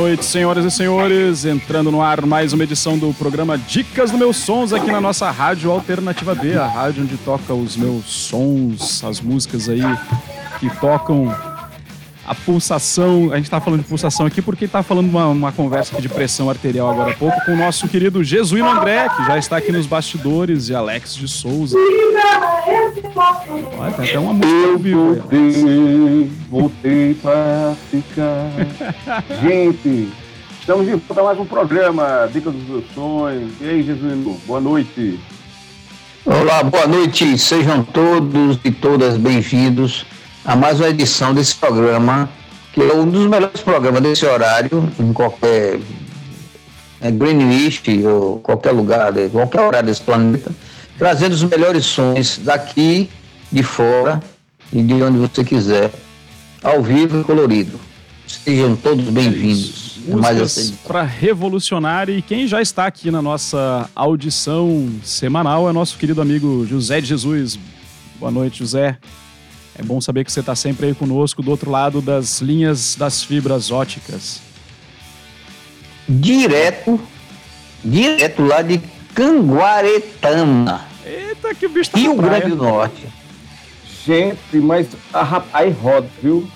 Noite, senhoras e senhores. Entrando no ar mais uma edição do programa Dicas do Meus Sons aqui na nossa Rádio Alternativa B, a rádio onde toca os meus sons, as músicas aí que tocam a pulsação. A gente está falando de pulsação aqui porque está falando uma, uma conversa aqui de pressão arterial agora há pouco com o nosso querido Jesuíno André, que já está aqui nos bastidores, e Alex de Souza. Olha, tem até uma música vivo. Voltei, voltei para ficar. Gente, estamos de volta a mais um programa, Dicas dos meus sonhos. E aí, Jesuíno, boa noite. Olá, boa noite. Sejam todos e todas bem-vindos a mais uma edição desse programa, que é um dos melhores programas desse horário, em qualquer é, Greenwich ou qualquer lugar, qualquer horário desse planeta, trazendo os melhores sons daqui, de fora e de onde você quiser, ao vivo e colorido. Sejam todos bem-vindos. É Músicas para revolucionar e quem já está aqui na nossa audição semanal é nosso querido amigo José de Jesus. Boa noite, José. É bom saber que você está sempre aí conosco do outro lado das linhas das fibras óticas. Direto, direto lá de Canguaretama. Eita, que o bicho tá Rio Grande do Norte. Gente, mas a, aí roda, viu?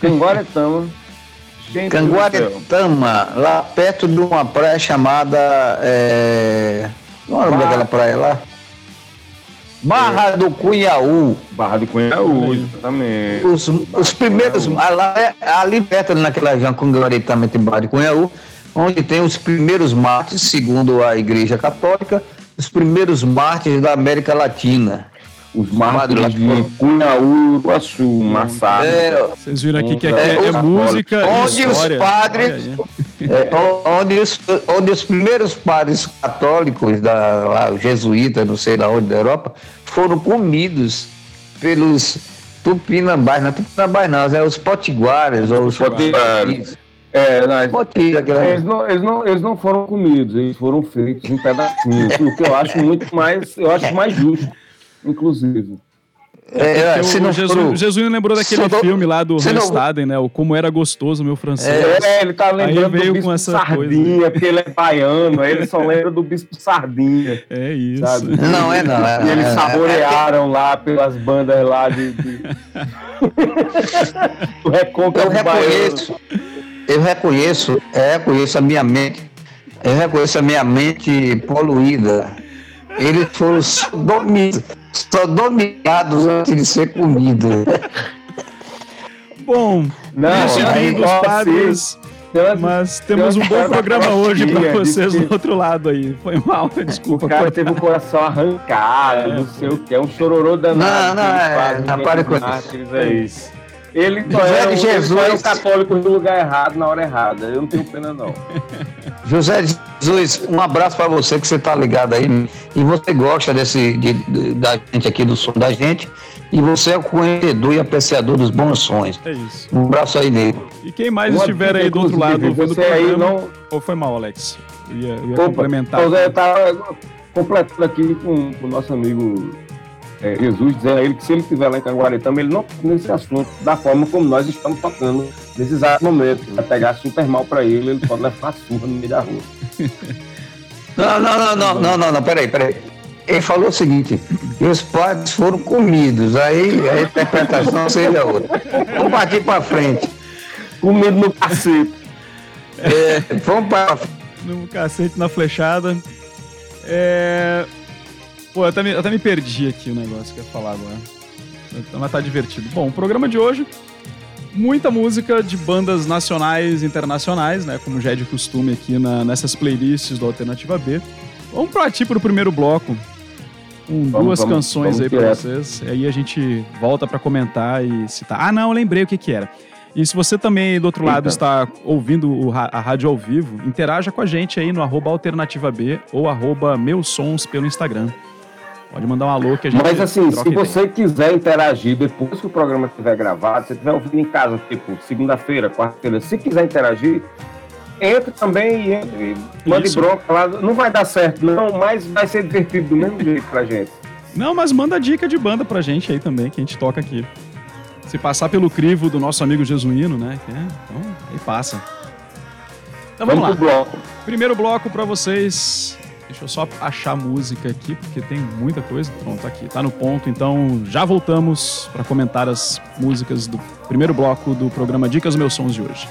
Canguaretama. Gente Canguaretama, lá perto de uma praia chamada. É... Não é o nome daquela praia lá? Barra do Cunhaú. Barra do Cunhaú, exatamente. Os, os primeiros, lá, é, ali perto, naquela região também tem Barra do Cunhaú, onde tem os primeiros mártires, segundo a Igreja Católica, os primeiros mártires da América Latina. Os mártires de Cunhaú, Iguaçu, Massado. É, Vocês viram aqui que aqui é, é, é música onde os padres, é, onde, os, onde os primeiros padres católicos, da, lá, jesuítas, não sei lá onde da Europa, foram comidos pelos tupinambás, não é tupinambás não, é os potiguares, ou os potiguares. É, eles, não, eles, não, eles não foram comidos, eles foram feitos em pedacinhos, o que eu acho muito mais, eu acho mais justo inclusive. É, é, se o, Jesus, for... Jesus lembrou daquele filme lá do Staden, né? O Como Era Gostoso, meu francês. É, ele tá lembrando aí veio do Bispo com essa Sardinha, coisa. porque ele é baiano, aí ele só lembra do Bispo Sardinha. É isso. Sabe? Não, é não. É, e eles é, saborearam lá pelas bandas lá de... de... o Recôncavo eu reconheço, eu reconheço, eu reconheço a minha mente, eu reconheço a minha mente poluída eles foram sodomizados antes de ser comida. Bom, não, bem-vindos, padres. Mas temos um bom programa hoje para vocês do outro lado aí. Foi mal, desculpa. O cara teve o coração arrancado, não sei o que, é um chororô danado. Não, não, é, não, para com isso. É isso. Ele José de Jesus é o católico no lugar errado, na hora errada. Eu não tenho pena, não. José de Jesus, um abraço para você que você tá ligado aí. E você gosta desse, de, de, da gente aqui, do som da gente. E você é o conhecedor e apreciador dos bons sons. É isso. Um abraço aí, nego. E quem mais Uma estiver aí do outro lado ouvindo o programa... Aí não... Ou foi mal, Alex? Eu ia, eu ia Opa, complementar. Eu tava completando aqui com o nosso amigo é, Jesus dizendo a ele que se ele estiver lá em Canguaretama, ele não toca nesse assunto da forma como nós estamos tocando nesse exato momento. Vai pegar super mal para ele, ele pode levar surra no meio da rua. Não, não, não, não, não, não, não, peraí, peraí. Ele falou o seguinte, que os padres foram comidos, aí a interpretação seria outra. Vamos partir para frente. Comido no cacete. É, vamos para No cacete, na flechada. É, Pô, eu até, me, eu até me perdi aqui o negócio que eu ia falar agora. Mas tá divertido. Bom, o programa de hoje, muita música de bandas nacionais e internacionais, né? Como já é de costume aqui na, nessas playlists do Alternativa B. Vamos partir pro primeiro bloco. Com vamos, duas vamos, canções vamos aí pra vocês. E aí a gente volta para comentar e citar. Ah, não, lembrei o que que era. E se você também do outro Eita. lado está ouvindo a rádio ao vivo, interaja com a gente aí no arroba alternativa B ou arroba meus sons pelo Instagram. Pode mandar um alô que a gente. Mas assim, se você ideia. quiser interagir depois que o programa estiver gravado, se estiver ouvindo em casa, tipo, segunda-feira, quarta-feira, se quiser interagir, entre também e entre, mande bronca lá. Não vai dar certo, não, mas vai ser divertido do mesmo jeito pra gente. Não, mas manda dica de banda pra gente aí também, que a gente toca aqui. Se passar pelo crivo do nosso amigo Jesuíno, né? É, então, aí passa. Então vamos, vamos lá. Bloco. Primeiro bloco para vocês. Deixa eu só achar música aqui, porque tem muita coisa. Pronto, tá aqui, tá no ponto. Então já voltamos para comentar as músicas do primeiro bloco do programa Dicas Meus Sons de hoje.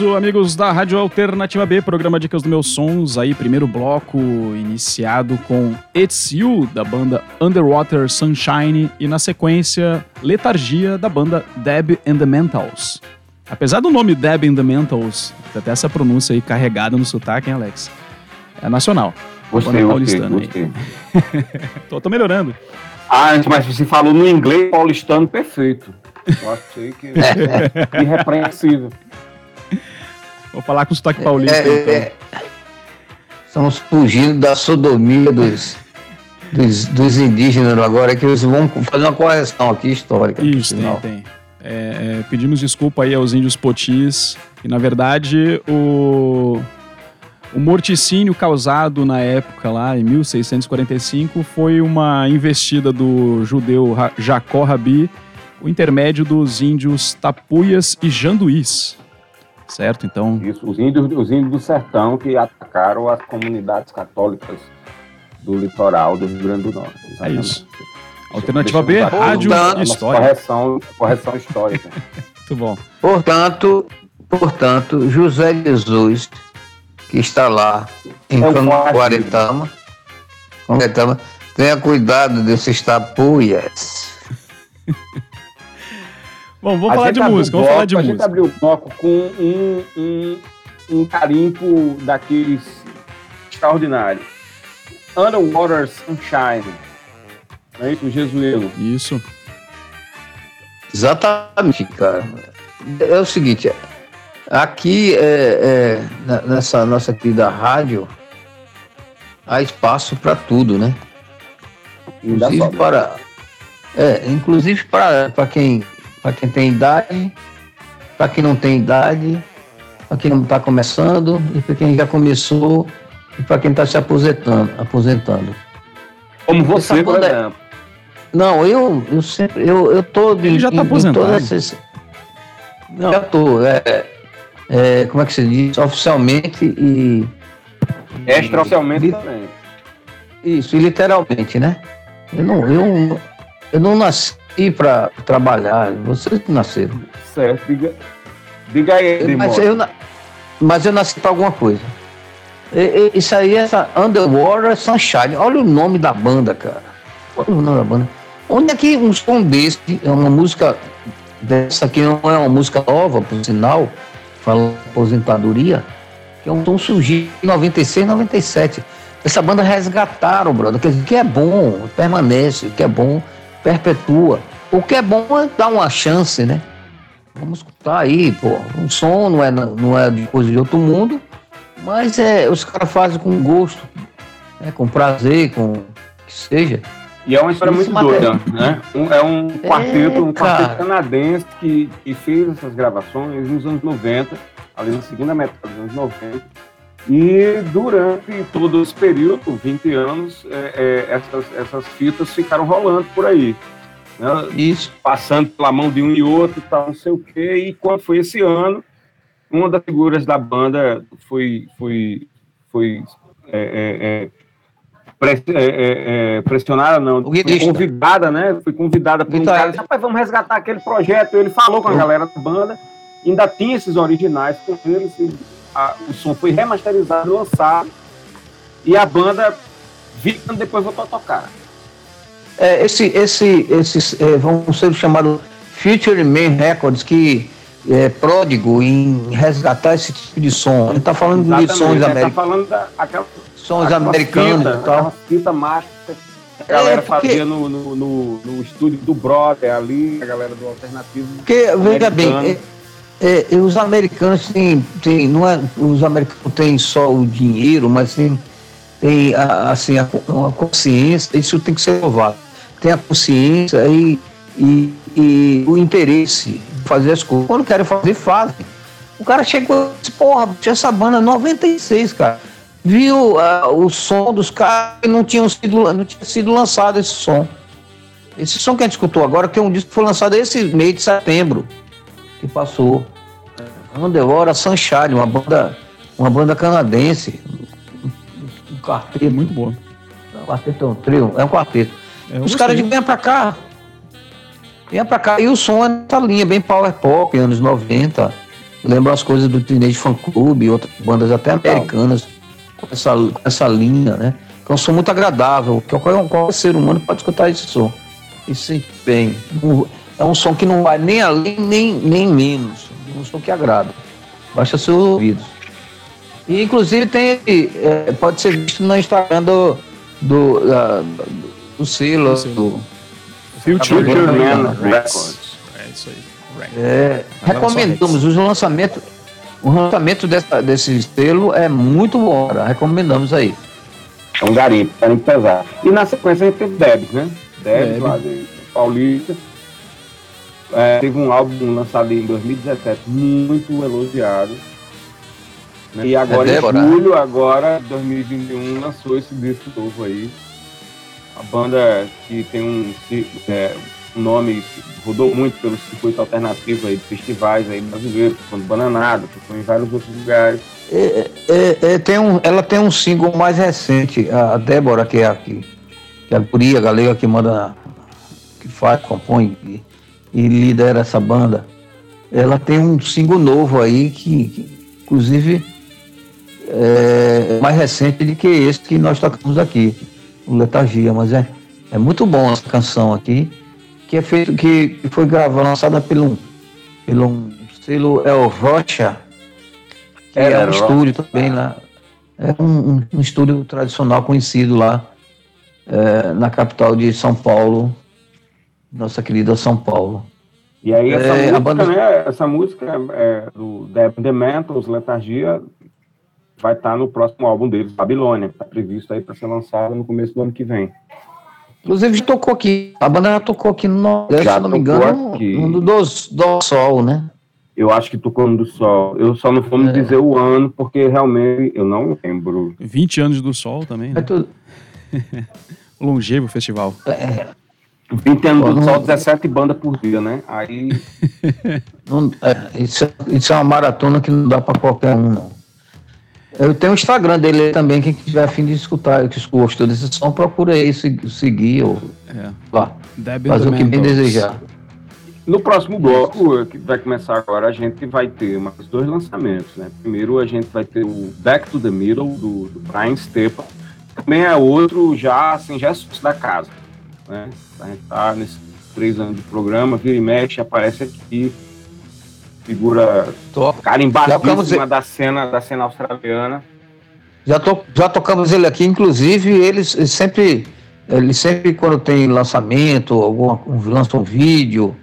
Isso, amigos da Rádio Alternativa B, programa Dicas dos Meus Sons, aí primeiro bloco iniciado com It's You, da banda Underwater Sunshine, e na sequência Letargia, da banda Deb and the Mentals. Apesar do nome Deb and the Mentals, até essa pronúncia aí carregada no sotaque, hein, Alex? É nacional. Gostei, gostei, gostei. tô, tô melhorando. Ah, mas você falou no inglês paulistano perfeito. Eu achei que irrepreensível. Vou falar com o sotaque paulista. É, então. é, estamos fugindo da sodomia dos, dos, dos, indígenas agora, que eles vão fazer uma correção aqui histórica. Isso, tem, tem. É, é, pedimos desculpa aí aos índios potis, que na verdade o, o morticínio causado na época lá, em 1645, foi uma investida do judeu Jacó Rabi, o intermédio dos índios tapuias e janduís certo? Então. Isso, os índios, os índios do sertão que atacaram as comunidades católicas do litoral do Rio Grande do Norte. É exatamente. É isso. Alternativa B, rádio e história. Correção, correção histórica. Muito bom. Portanto, portanto, José Jesus, que está lá em é Quarentama, Quarentama, tenha cuidado desses tapuias. Bom, vamos a falar de música, vamos falar de a música. A gente abriu o bloco com um, um, um carimpo daqueles extraordinários. Underwater Sunshine. Não é isso, Jesuíno? Isso. Exatamente, cara. É o seguinte, aqui é, é, nessa nossa querida rádio há espaço para tudo, né? Inclusive para, é, inclusive para, para quem para quem tem idade, para quem não tem idade, para quem não está começando e para quem já começou e para quem está se aposentando, aposentando. Como você, por é- exemplo. Não, eu, eu sempre, eu, eu tô de, Ele já está aposentado. Essas... Não, já tô, é, é, como é que se diz? Oficialmente e... Extraoficialmente e, também. Isso, e literalmente, né? Eu não, eu, eu não nasci ir para trabalhar. Vocês que nasceram. Certo, diga, diga aí, mas eu, mas eu nasci para alguma coisa. E, e, isso aí é essa Underwater Sunshine. Olha o nome da banda, cara. Olha o nome da banda. Onde é que um som desse, é uma música dessa aqui não é uma música nova, por sinal, falando aposentadoria, que é um som surgiu em 96, 97. Essa banda resgataram, brother, que, que é bom, permanece, que é bom perpetua. O que é bom é dar uma chance, né? Vamos escutar aí, pô. Um som não é, não é de coisa de outro mundo, mas é, os caras fazem com gosto, né? com prazer, com que seja. E é uma história muito doida, né? Um, é um quarteto, é, um quarteto canadense que, que fez essas gravações nos anos 90, ali na segunda metade dos anos 90. E durante todo esse período, 20 anos, é, é, essas, essas fitas ficaram rolando por aí. Né? Isso. Passando pela mão de um e outro e tal, não sei o quê. E quando foi esse ano, uma das figuras da banda foi, foi, foi é, é, é, é pressionada, não, foi convidada, né? Foi convidada por um cara, rapaz, vamos resgatar aquele projeto. Ele falou com a galera da banda, ainda tinha esses originais com eles, a, o som foi remasterizado, lançado, e a banda Victor depois voltou a tocar. É, esse, esse, esses é, vão ser chamados Future Man Records, que é pródigo em resgatar esse tipo de som. Ele está falando Exatamente, de sons tá americanos. falando da, aquela, sons americanos fita, e tal. Fita master a galera é porque... fazia no, no, no, no, estúdio do Brother ali, a galera do Alternativo. Porque, veja bem, é, os americanos têm, têm, não é, os americanos têm só o dinheiro, mas tem, tem a, assim, a, a consciência, isso tem que ser louvado. Tem a consciência e, e, e o interesse de fazer as coisas. Quando querem fazer, fazem. O cara chegou e disse, porra, essa banda 96, cara. Viu uh, o som dos caras e não, tinham sido, não tinha sido lançado esse som. Esse som que a gente escutou agora, que é um disco que foi lançado esse mês de setembro que passou. Underwater Sunshine, uma banda, uma banda canadense. Um quarteto muito bom. Um quarteto é um trio, é um quarteto. É, Os caras dizem, vem pra cá. Vem pra cá. E o som é nessa linha, bem power pop, anos 90. lembra as coisas do Teenage Fan Club e outras bandas até americanas com essa, com essa linha, né? É um som muito agradável, que qualquer, qualquer ser humano pode escutar esse som. E se bem. É um som que não vai nem além, nem, nem menos. É um som que agrada. Baixa seus ouvidos. E inclusive tem. É, pode ser visto no Instagram do. do, uh, do selo. Do, Future Man Records. É isso aí. É, recomendamos os lançamentos. O lançamento dessa, desse selo é muito bom, cara. recomendamos aí. É um garimpo, garimpo pesado. E na sequência a gente teve Debs, né? Debs, lá de Paulista. É, teve um álbum lançado em 2017, muito elogiado. Né? E agora é em julho, agora, 2021, lançou esse disco novo aí. A banda que tem um, é, um nome, rodou muito pelo circuito alternativo aí, de festivais aí brasileiros, quando Bananada, tocou em vários outros lugares. É, é, é, tem um, ela tem um single mais recente, a Débora, que é aqui, que é a guria galega que manda, que faz, compõe e, lidera essa banda. Ela tem um single novo aí que, que inclusive, é mais recente do que esse que nós tocamos aqui, o Letargia, mas é, é muito bom essa canção aqui que é feito, que foi gravada, lançada pelo, pelo selo El Rocha, que é, é um estúdio também lá. É um, um, estúdio tradicional conhecido lá é, na capital de São Paulo, nossa querida São Paulo. E aí essa é, música, banda... né, essa música é, do The Mentals, Letargia, vai estar no próximo álbum deles, Babilônia, que está previsto aí para ser lançado no começo do ano que vem. Inclusive tocou aqui. A banda já tocou aqui no se não me engano, aqui. no do, do Sol, né? Eu acho que tocou no do Sol. Eu só não vou me é. dizer o ano, porque realmente eu não lembro. 20 anos do Sol também, né? É tudo. Longevo festival. É. 20 anos Pô, não... Sol, 17 bandas por dia, né? Aí. não, é, isso, é, isso é uma maratona que não dá pra qualquer um, não. Eu tenho o Instagram dele também, quem tiver afim de escutar, que gostou desse som, procura aí seguir ou é. lá. Fazer o que bem desejar. No próximo bloco, que vai começar agora, a gente vai ter mais dois lançamentos, né? Primeiro a gente vai ter o Back to the Middle, do, do Brian Stepa. Também é outro já, assim, já é da casa, né? A gente tá nesses três anos de programa, vira e mexe, aparece aqui figura carimbadíssima da cena, da cena australiana. Já, to, já tocamos ele aqui, inclusive eles, sempre, ele sempre quando tem lançamento, alguma, lança um vídeo,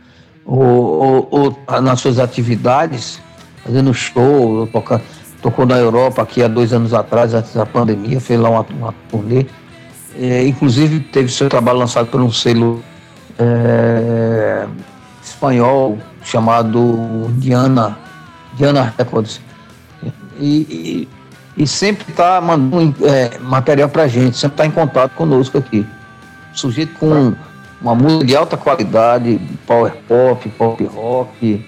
ou, ou, ou, nas suas atividades, fazendo show, tocou na Europa aqui há dois anos atrás, antes da pandemia, fez lá uma, uma turnê. É, inclusive teve seu trabalho lançado por um selo é, espanhol chamado Diana, Diana Records. E, e, e sempre está mandando é, material para gente, sempre está em contato conosco aqui. Sujeito com uma música de alta qualidade, power pop, pop rock,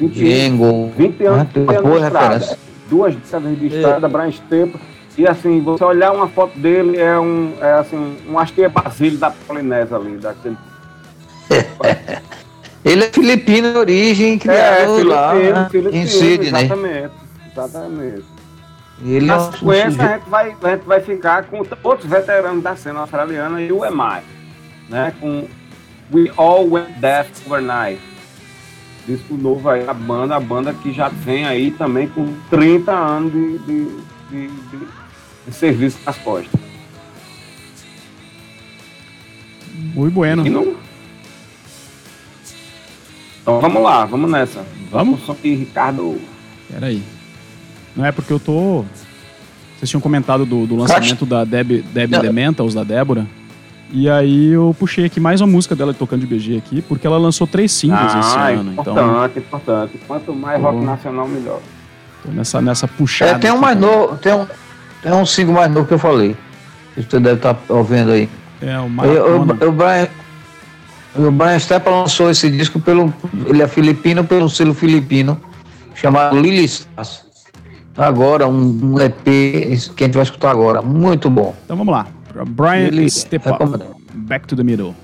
jingle. 20 anos, né? uma boa referência. Duas décadas de estrada, é. Brian Stepa. E assim, você olhar uma foto dele, é um, é assim, um Astia Basílio da Polinésia ali, daquele. Ele é filipino de origem, criado é, lá né? em Sydney. Exatamente, exatamente. Ele Na é sequência, a, gente vai, a gente vai ficar com outros veteranos da cena australiana e o EMI, né? Com We All Went Deaf Overnight. Disco novo aí, a banda, a banda que já vem aí também com 30 anos de, de, de, de, de serviço nas costas. Muito bueno. E não, então vamos lá, vamos nessa. Vamos? Só que Ricardo. Peraí. Não é porque eu tô. Vocês tinham comentado do, do lançamento da Deb, Deb The Mentals, da Débora. E aí eu puxei aqui mais uma música dela tocando de BG aqui, porque ela lançou três singles ah, esse ano. Importante, então, importante. Quanto mais rock nacional, melhor. Tô nessa, nessa puxada. É, tem um mais novo, tem um, tem um single mais novo que eu falei. Você deve estar tá ouvindo aí. É, o Maratona. Eu, o Brian, o Brian Steppa lançou esse disco pelo. Ele é filipino pelo selo filipino, chamado Lily Stars. Agora, um, um, EP que a gente vai escutar agora. Muito bom. Então vamos lá. Brian Steppa. Back to the Middle.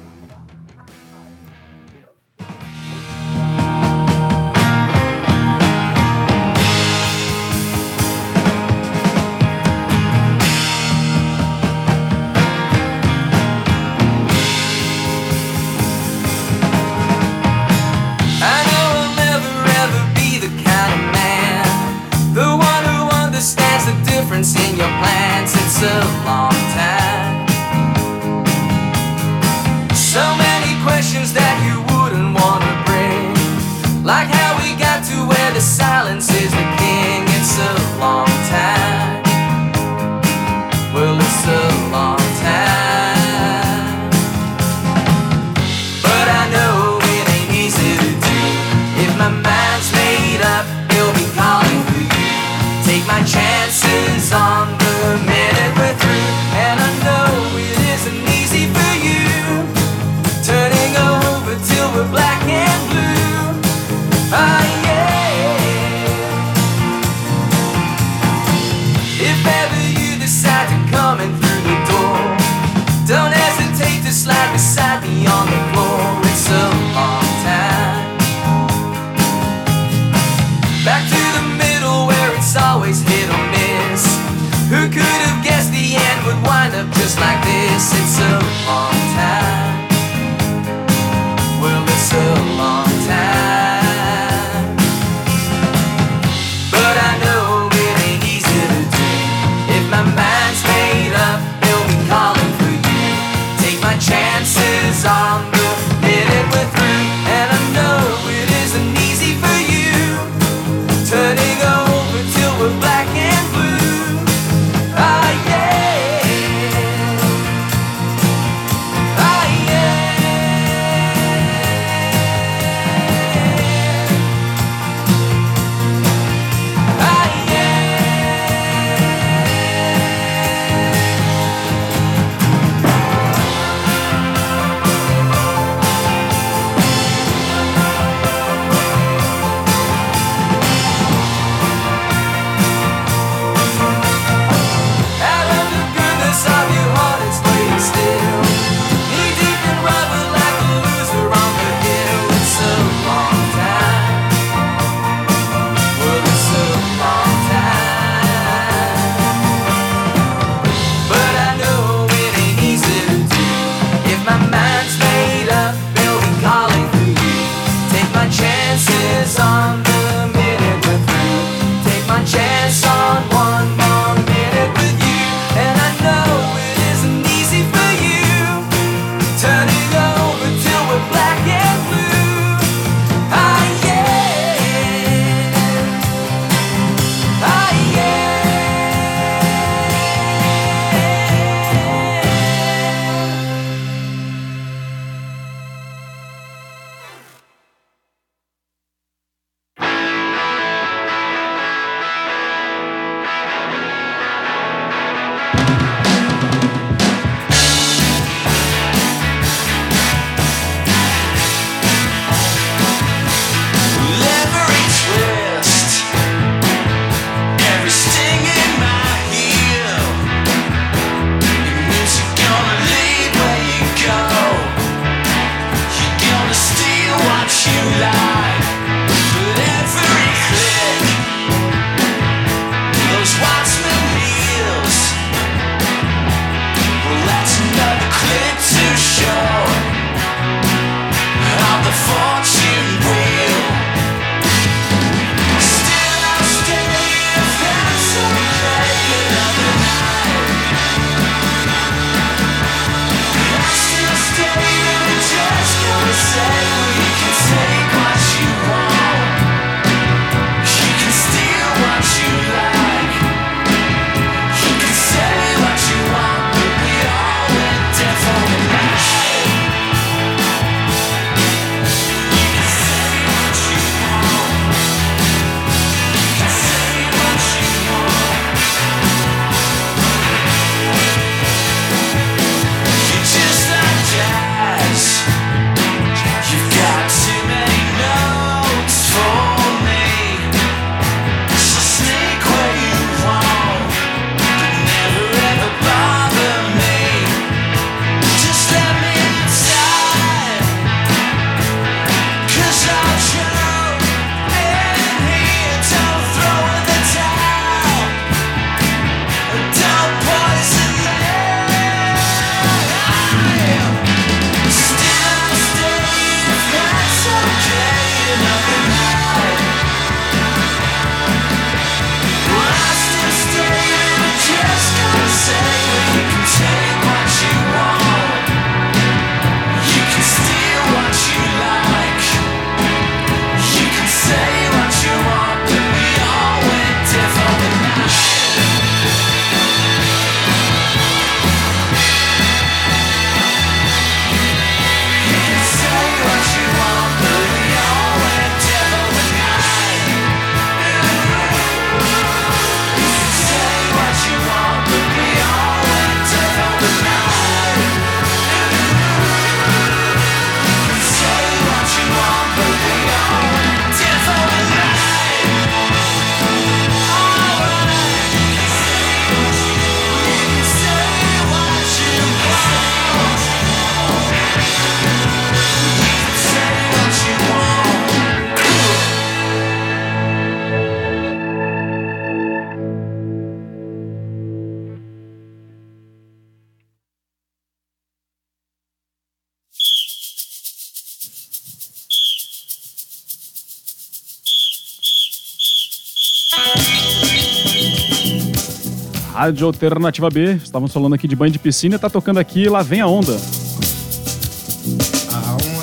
Rádio Alternativa B. Estávamos falando aqui de banho de piscina, tá tocando aqui Lá Vem a Onda.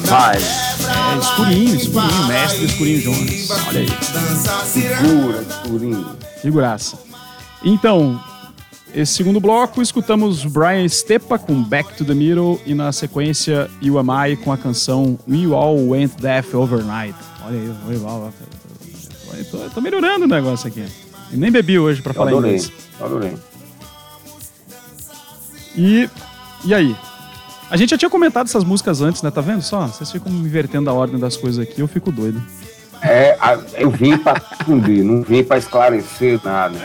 Vai. É, escurinho, escurinho, mestre escurinho Jones. Olha aí, Segura, escurinho. figuraça. Então, esse segundo bloco, escutamos Brian Stepa com Back to the Middle e na sequência You Am I com a canção We All Went Deaf Overnight. Olha aí, olha, olha. Tô, tô melhorando o negócio aqui. Eu nem bebi hoje pra Eu falar adorei, inglês. adorei. E, e aí? A gente já tinha comentado essas músicas antes, né? Tá vendo só? Vocês ficam invertendo a ordem das coisas aqui, eu fico doido. É, eu vim para confundir, não vim para esclarecer nada.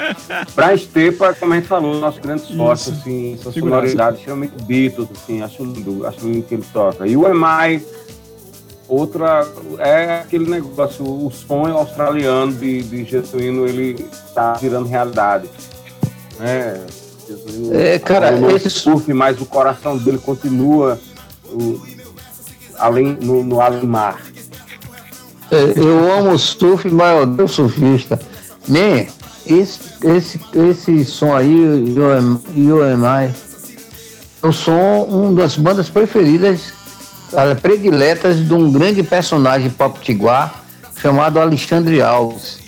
Pra Estepa, como a gente falou, nosso grande Isso. assim, sua Figuraça. sonoridade extremamente Beatles, assim, acho lindo, acho lindo que ele toca. E o Emai, outra, é aquele negócio, o sonho australiano de, de Jesuíno, ele tá virando realidade. É, É, cara, esse- o surf, mas o coração dele continua o- além, no, no além mar. É, Eu amo surf, mas eu odeio surfista. Man, esse, esse, esse som aí, You Am, You Am I, eu sou uma das bandas preferidas, prediletas de um grande personagem pop-tiguar chamado Alexandre Alves.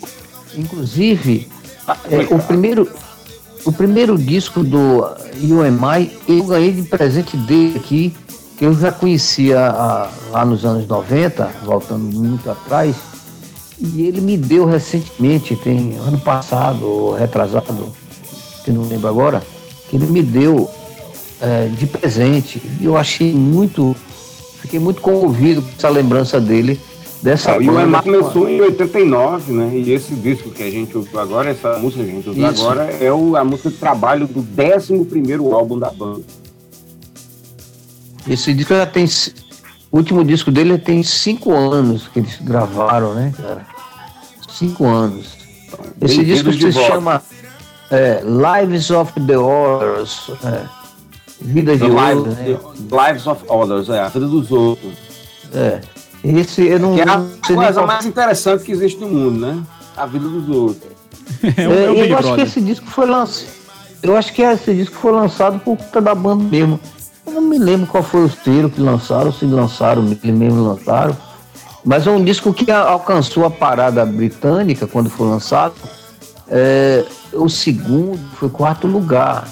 Inclusive, a- é, o primeiro o primeiro disco do You Am I, eu ganhei de presente dele aqui, que eu já conhecia ah, lá nos anos 90, voltando muito atrás, e ele me deu recentemente, tem ano passado, ou retrasado, que não lembro agora, que ele me deu eh, de presente. E eu achei muito, fiquei muito comovido com essa lembrança dele, dessa Ah, e o. Emar começou em 89, né? E esse disco que a gente ouviu agora, essa música que a gente ouviu Isso. agora, é o- a música de trabalho do 11 álbum da banda. Esse disco já tem. O último disco dele tem cinco anos que eles gravaram, né, cara? Cinco anos. Esse Bem-vindo disco se volta. chama é, Lives of the Horrors. É, Vida The de Lives, Ouro, né? Lives of Others, é, a vida dos outros. É. Esse eu não, Que é a não coisa qual- mais interessante que existe no mundo, né? A vida dos outros. É, o, É, eu acho que Brother. esse disco foi lançado. Eu acho que esse disco foi lançado por conta da banda mesmo. Eu não me lembro qual foi o selo que lançaram, se lançaram, eles mesmo lançaram. Mas é um disco que alcançou a parada britânica quando foi lançado. É, o segundo foi quarto lugar.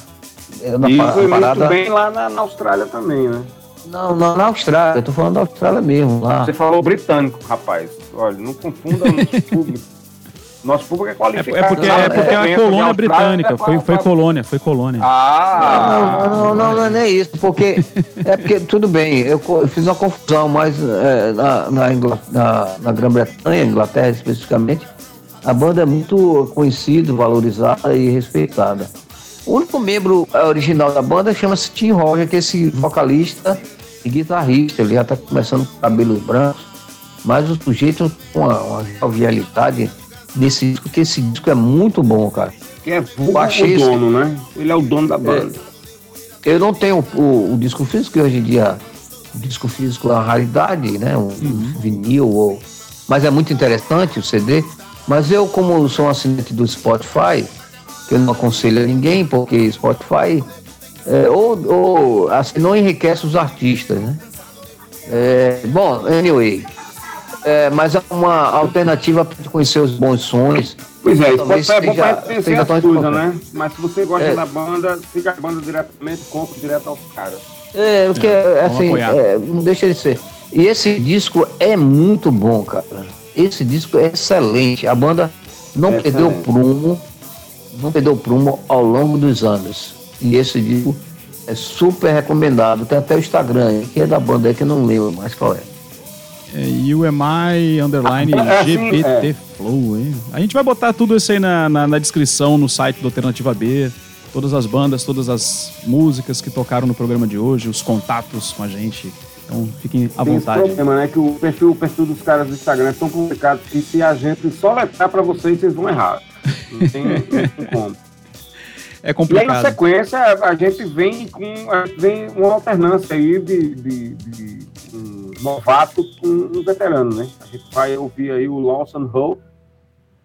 É, na e foi parada. muito bem lá na, na Austrália também, né? Não, não, na Austrália. Eu tô falando da Austrália mesmo. Lá. Você falou britânico, rapaz. Olha, não confunda o nosso público. Nosso público é qualificado. é porque, é porque é uma que colônia britânica. é Foi, foi colônia, foi colônia. Ah! Não, não, não, não é nem isso, porque é porque tudo bem, eu, fiz uma confusão, mas é, na, na, na Grã-Bretanha, Inglaterra especificamente, a banda é muito conhecida, valorizada e respeitada. O único membro é, original da banda chama-se Tim Roger, que é esse vocalista e guitarrista, ele já está começando com cabelos brancos, mas o sujeito com uma, uma jovialidade nesse disco, que esse disco é muito bom, cara. Que é vulgo o dono, né? Ele é o dono da banda. Eu não tenho o, o disco físico, que hoje em dia o disco físico é uma raridade, né? Um vinil, ou, mas é muito interessante o CD. Mas eu, como sou um assinante do Spotify, que eu não aconselho a ninguém, porque Spotify é, ou, ou assim, não enriquece os artistas, né? É, bom, anyway. É, mas é uma alternativa para conhecer os bons sons. Pois é, Spotify é bom seja- pra conhecer seja as coisas, né? Mas se você gosta É. da banda, siga a banda diretamente, compre direto aos caras. É, porque, vamos assim, apoiar. é, não deixa de ser. E esse disco é muito bom, cara. Esse disco é excelente. A banda não É perdeu excelente. prumo, não perdeu prumo ao longo dos anos. E esse disco é super recomendado. Tem até o Instagram, que é da banda aí que eu não lembro mais qual é. É, UMI underline É assim, GPT é. Flow, hein? A gente vai botar tudo isso aí na, na, na descrição, no site do Alternativa B. Todas as bandas, todas as músicas que tocaram no programa de hoje, os contatos com a gente. Então fiquem à Tem esse vontade. problema, né? Que o perfil, o perfil dos caras do Instagram é tão complicado que se a gente só letrar pra vocês, vocês vão errar. Como. É complicado. E aí, na sequência, a gente vem com vem uma alternância aí de, de, de, um novato com um veterano, né? A gente vai ouvir aí o Lawson Hall,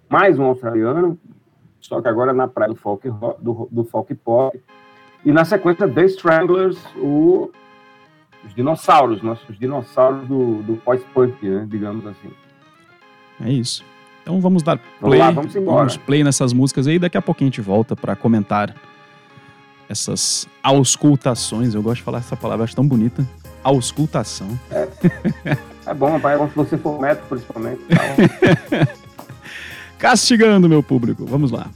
mais um australiano, só que agora na praia do folk, do, do folk pop. E na sequência, The Stranglers, o, os dinossauros, nossos dinossauros do, do pós-punk, né? Digamos assim. É isso. Então vamos dar play, vamos, lá, vamos, vamos play nessas músicas aí, daqui a pouquinho a gente volta para comentar essas auscultações. Eu gosto de falar essa palavra, acho tão bonita. Auscultação. É, é bom, pai, é bom se você for médico, principalmente. Tá Castigando meu público, vamos lá.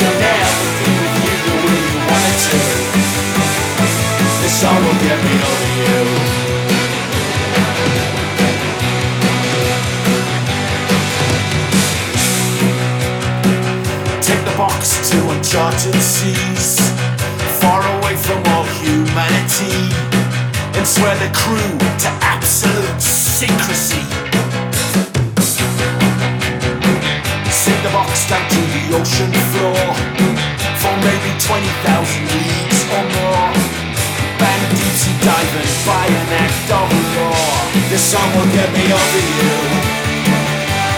With you the way you to. This song will get me over you. Take the box to uncharted seas, far away from all humanity, and swear the crew to absolute secrecy. Sink the box down to the ocean floor for maybe 20,000 leagues or more. Bang deep sea diving by an act of law. This song will get me over you.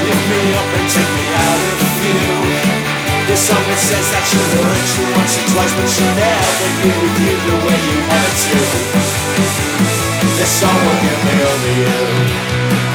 Lift me up and take me out of view. This song that says that she'll hurt you once or twice, but she'll never be you the way you wanted to. This song will get me over you.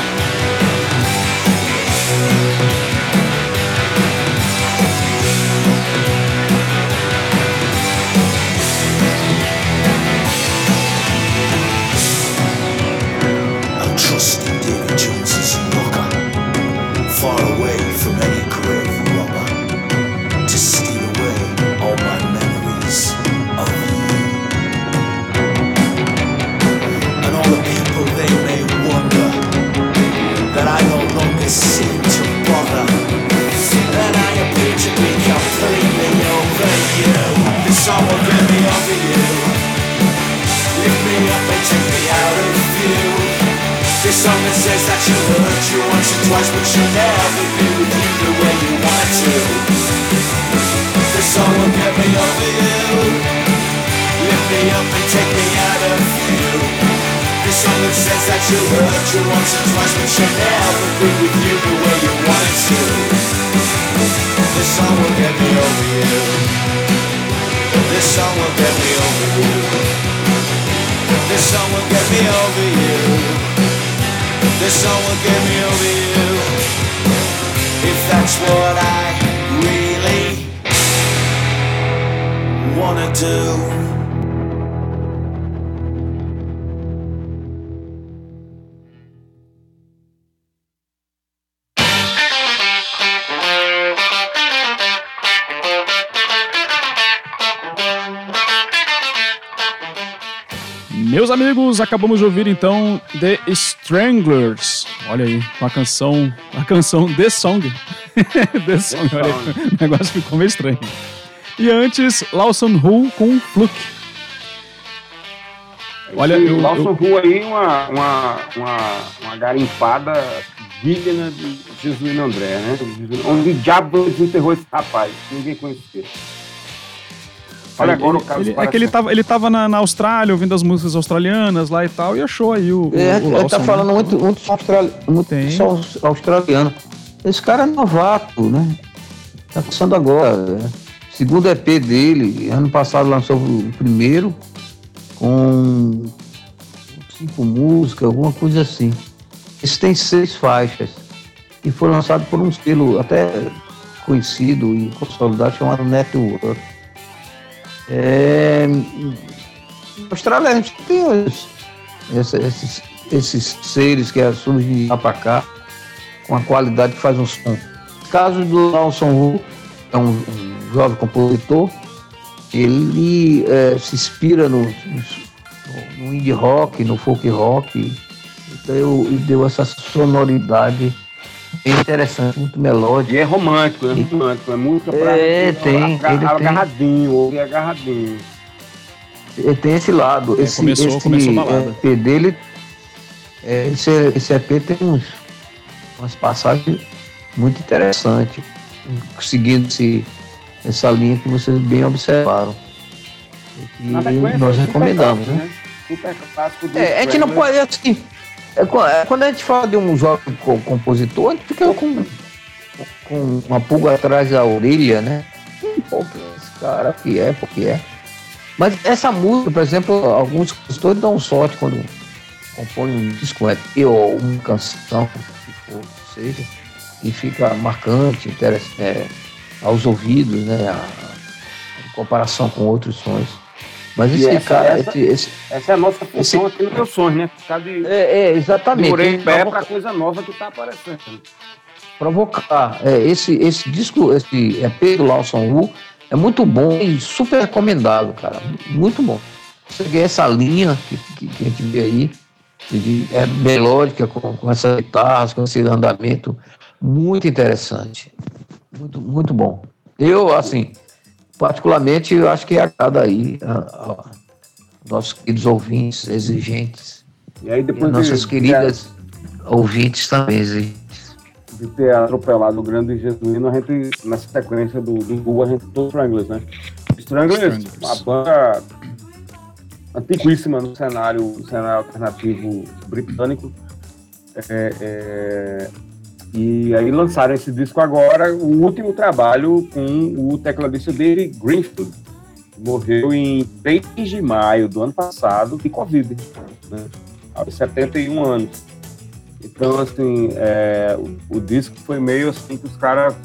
You the way you to. Get me over you. Lift me up and take me out of view. This song says that she'll hurt you once twice, but be with you the way you to. This song will get me over you. This song will get me over you. This song will get me over you. This song will get me over you. If that's what I really wanna do. Meus amigos, acabamos de ouvir então The Stranglers. Olha aí, com a canção, a canção The Song. The Song, olha aí, o negócio ficou meio estranho. E antes, Lawson Hu com Fluke. Olha, Esse eu- Lawson eu- Ru aí, uma, uma, uma, uma garimpada digna de Jesuíno André, né? Onde o diabo desenterrou esse rapaz? Ninguém conhecia. Olha agora o cara ele, é que ele tava, ele tava na, na Austrália, ouvindo as músicas australianas lá e tal, e achou aí o, o, É, o ele Lawson, tá né? falando muito, muito, australi... muito Tem. só aus- australiano. Esse cara é novato, né? Tá começando agora. né? Segundo EP dele, ano passado lançou o primeiro, com cinco músicas, alguma coisa assim. Esse tem seis faixas. E foi lançado por um selo até conhecido e consolidado chamado Network. É, Austrália a gente tem os- esses, esses seres que surgem lá pra cá, com a qualidade que faz um som. Caso do Lawson Wu, é um, um jovem compositor, ele é, se inspira no, no, indie rock, no folk rock, e deu, e deu essa sonoridade bem interessante, muito melódica. E é romântico, é romântico, é música pra É, tem, agar- ele agarradinho, ouvir agarradinho. Ele tem esse lado. É, esse, começou- esse começou balada. EP dele, é, esse, esse EP tem uns, umas passagens muito interessantes, seguindo esse, essa linha que vocês bem observaram. E essa, nós recomendamos, né? Super clássico do É, a gente não Stranglers. pode, assim, é, é, quando a gente fala de um jovem co- compositor, a gente fica com, com uma pulga atrás da orelha, né? Pô, é esse cara, que é, por que é. Mas essa música, por exemplo, alguns compositores dão sorte quando compõem um disco, EP ou uma canção, o que for, que seja, e fica marcante, interessante, é, aos ouvidos, né? A, em comparação com outros sons. Mas esse essa- cara, essa- esse- esse, Essa é a nossa função aqui no meu sonho, né? Ficar de, é, é, exatamente. orelha em pé pra coisa nova que tá aparecendo. provocar. É, esse, esse disco, esse EP do Lawson Wu é muito bom e super recomendado, cara. Muito bom. Você vê essa linha que, que, que a gente vê aí, de, é melódica, com, com essas guitarras, com esse andamento, muito interessante. Muito, muito bom. Eu, assim, particularmente, eu acho que é agrada aí a, a nossos queridos ouvintes exigentes. E aí E depois nossas de, queridas ouvintes também exigentes. de ter atropelado o grande Jesuíno, a gente, nessa sequência do, do Google, a gente os Stranglers, né? Stranglers, Stranglers. uma banda antiquíssima no cenário, no cenário alternativo britânico. É, é, e aí lançaram esse disco agora, o último trabalho com o tecladista dele, Greenfield. Morreu em 3 de maio do ano passado de Covid, né? aos 71 anos. Então, assim, é, o, o disco foi meio assim que os caras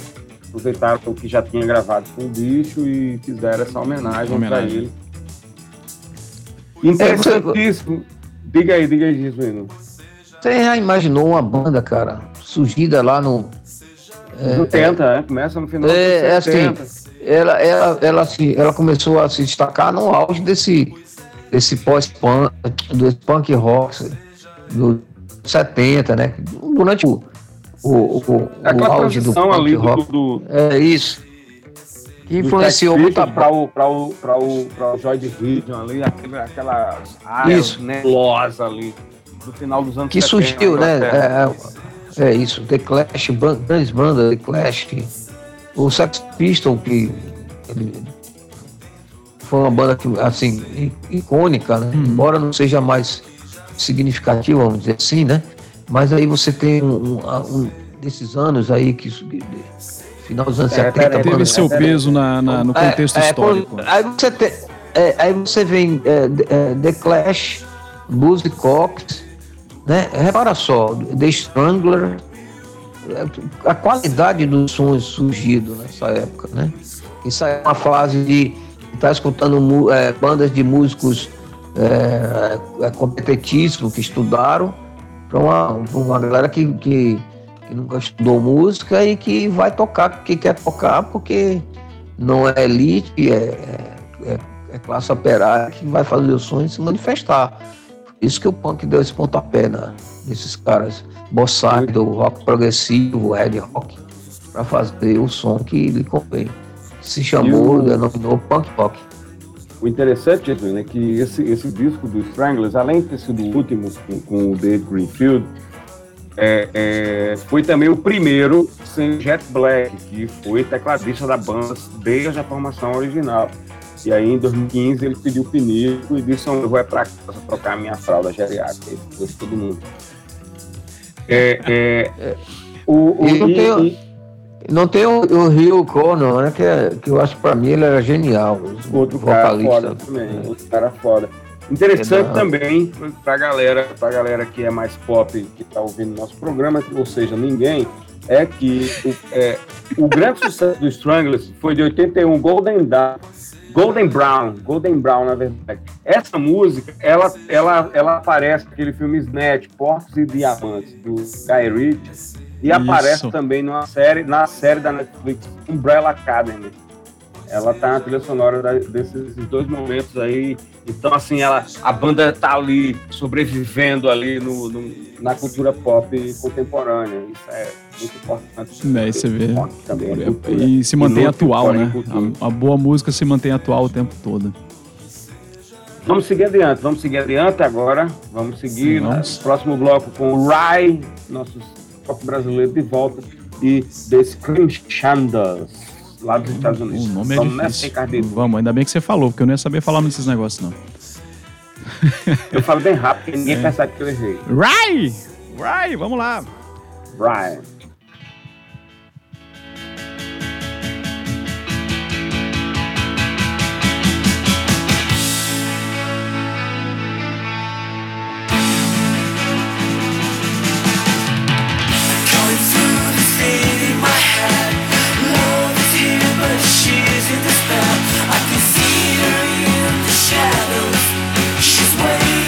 aproveitaram o que já tinha gravado com o bicho e fizeram essa homenagem, Homenagem. para ele. Interessantíssimo. Diga aí, diga aí, Jesuíno. Você já imaginou uma banda, cara, surgida lá no. Nos 80, né? Começa no final É, é dos 70. assim, ela, ela, ela, se, ela começou a se destacar no auge desse, desse pós-punk, do punk rock do 70, né? Durante o, o, o, É o aquela auge do punk ali do, rock. do, É isso. Que do influenciou muito a para o, pra o, pra o, o Joy Division ali, aquele, aquela área nebulosa ali, do final dos anos que 70, surgiu, na né? Inglaterra. É, é isso, The Clash, grandes bandas, The Clash, o Sex Pistol, que ele- foi uma banda que, assim, i- icônica, né? Embora não seja mais significativa, vamos dizer assim, né? Mas aí você tem um, um- um desses anos aí, que, que- final dos anos É, 70, pera aí, Teve seu peso na, na- no é, contexto é, histórico. aí você tem, é, aí você vem é, The- é, The Clash, Blues Cox, né? Repara só, The Strangler, a qualidade dos sons surgidos nessa época, né? Isso é uma fase de estar escutando mu- é, bandas de músicos é, é, competentíssimos que estudaram para uma, uma galera que, que, que nunca estudou música e que vai tocar, que quer tocar porque não é elite, é, é, é classe operária que vai fazer o sonho se manifestar. Por isso que o punk deu esse pontapé na, nesses caras, bossar do rock progressivo, red rock, para fazer o som que lhe convém. Se chamou, o- denominou punk rock. O interessante, Jesuíno, é que esse, esse disco do Stranglers, além de ter sido o último com, com o Dave Greenfield, é, é, foi também o primeiro sem Jet Black, que foi tecladista da banda desde a formação original. E aí, em 2015, ele pediu pinico e disse: "Não, Eu vou é pra casa trocar minha fralda geriátrica. Ele disse todo mundo. É, é, o, o, E não e- tem- e- Não tem o, o Rio Connor, né? Que, é- que eu acho que pra mim ele era genial. o Outro cara vocalista. foda também, outro cara foda. Interessante Exato. também pra galera, pra galera que é mais pop, que tá ouvindo nosso programa, ou seja, ninguém, é que o, é, o grande sucesso do Stranglers foi de 81, Golden Dawn, Golden Brown, Golden Brown, na verdade. Essa música, ela, ela, ela aparece naquele filme Snatch, Porcos e Diamantes, do Guy Ritchie, e Isso. aparece também numa série, na série da Netflix, Umbrella Academy. Ela tá na trilha sonora da- desses dois momentos aí. Então, assim, ela, a banda tá ali, sobrevivendo ali no, no- na cultura pop contemporânea. Isso é muito importante. É, você vê. Também é cultura. E se mantém Inútil, atual, né? A, a boa música se mantém atual o tempo todo. Vamos seguir adiante, vamos seguir adiante agora. Vamos seguir Sim, vamos. próximo bloco com o Rai, nosso pop brasileiro de volta, e The Scream Shanders, lá dos Estados O Unidos. nome é Vamos nessa, difícil. Vamos, ainda bem que você falou, porque eu não ia saber falar nesses negócios, não. Eu falo bem rápido, porque É. ninguém percebe que eu errei. Rai! Rai, vamos lá. Rai. Despair. I can see her in the shadows. She's waving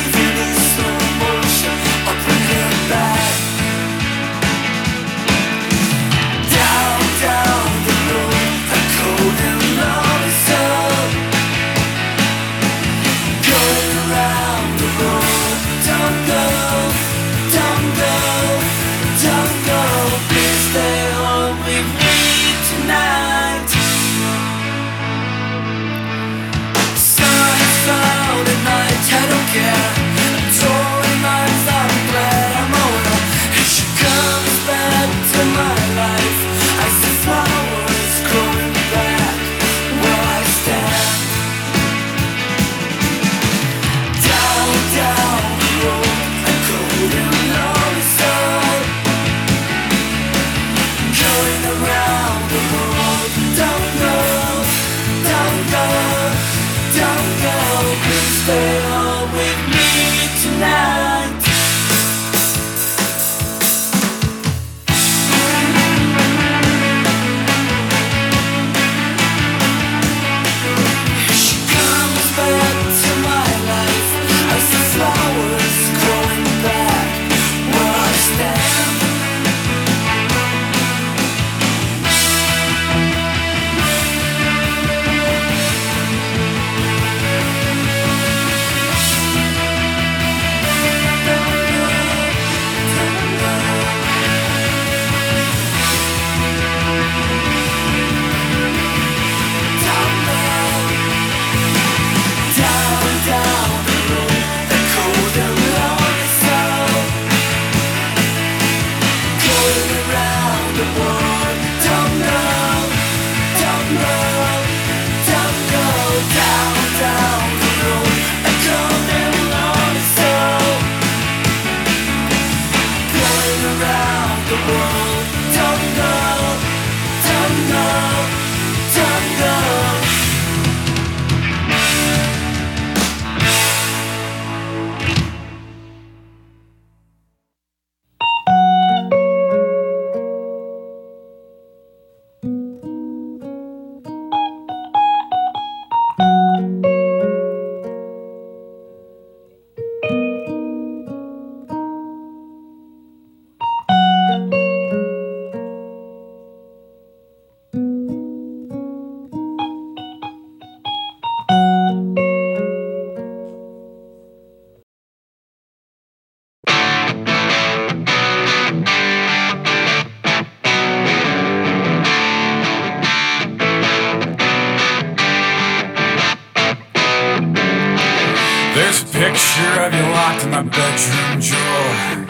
There's a picture of you locked in my bedroom drawer.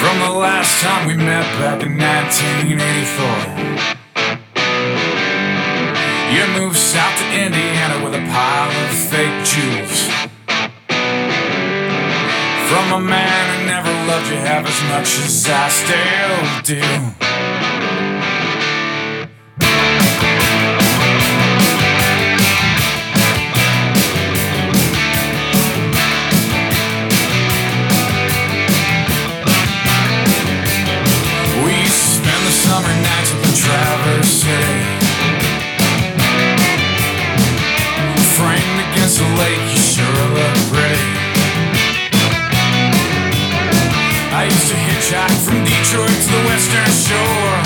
From the last time we met back in 1984. You moved south to Indiana with a pile of fake jewels. From a man who never loved you half as much as I still do. From to the Western Shore.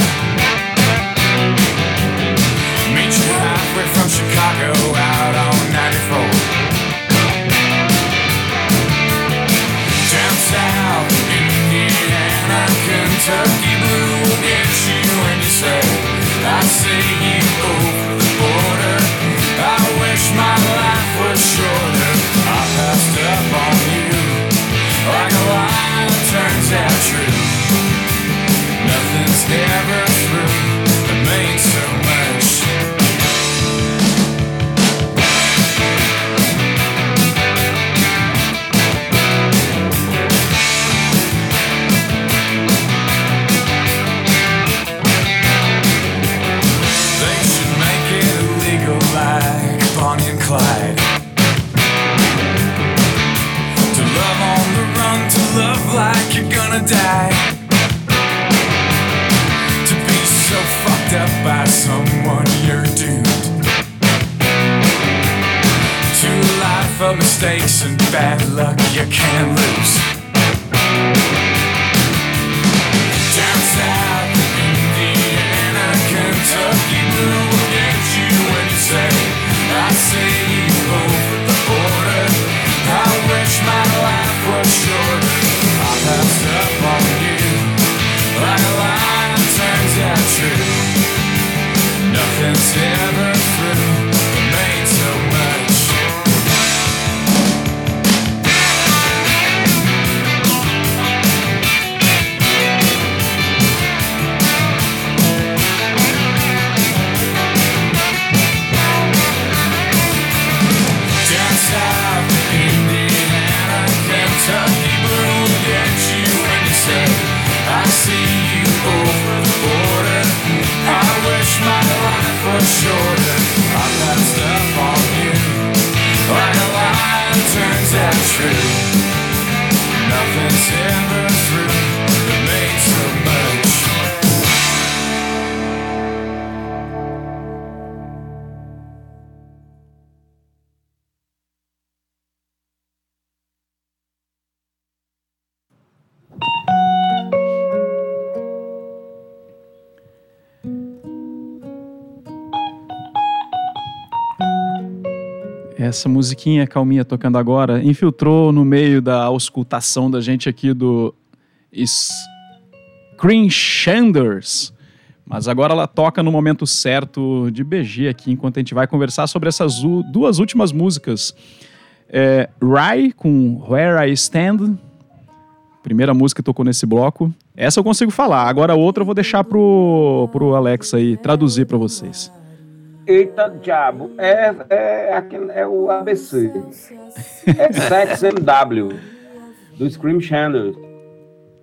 Die. To be so fucked up by someone you're doomed. To a life of mistakes and bad luck you can't lose. Down south, Indiana, Kentucky will get you when you say, I see you over the border. I wish my life was. Pass up on Essa musiquinha calminha tocando agora infiltrou no meio da auscultação da gente aqui do Screen Shanders. Mas agora ela toca no momento certo de BG aqui, enquanto a gente vai conversar sobre essas duas últimas músicas. É, Rye com Where I Stand, primeira música que tocou nesse bloco. Essa eu consigo falar, agora a outra eu vou deixar pro, pro Alex aí traduzir para vocês. Eita diabo, é, é, aquele, é o ABC. É Sex MW, do Scream Shanders.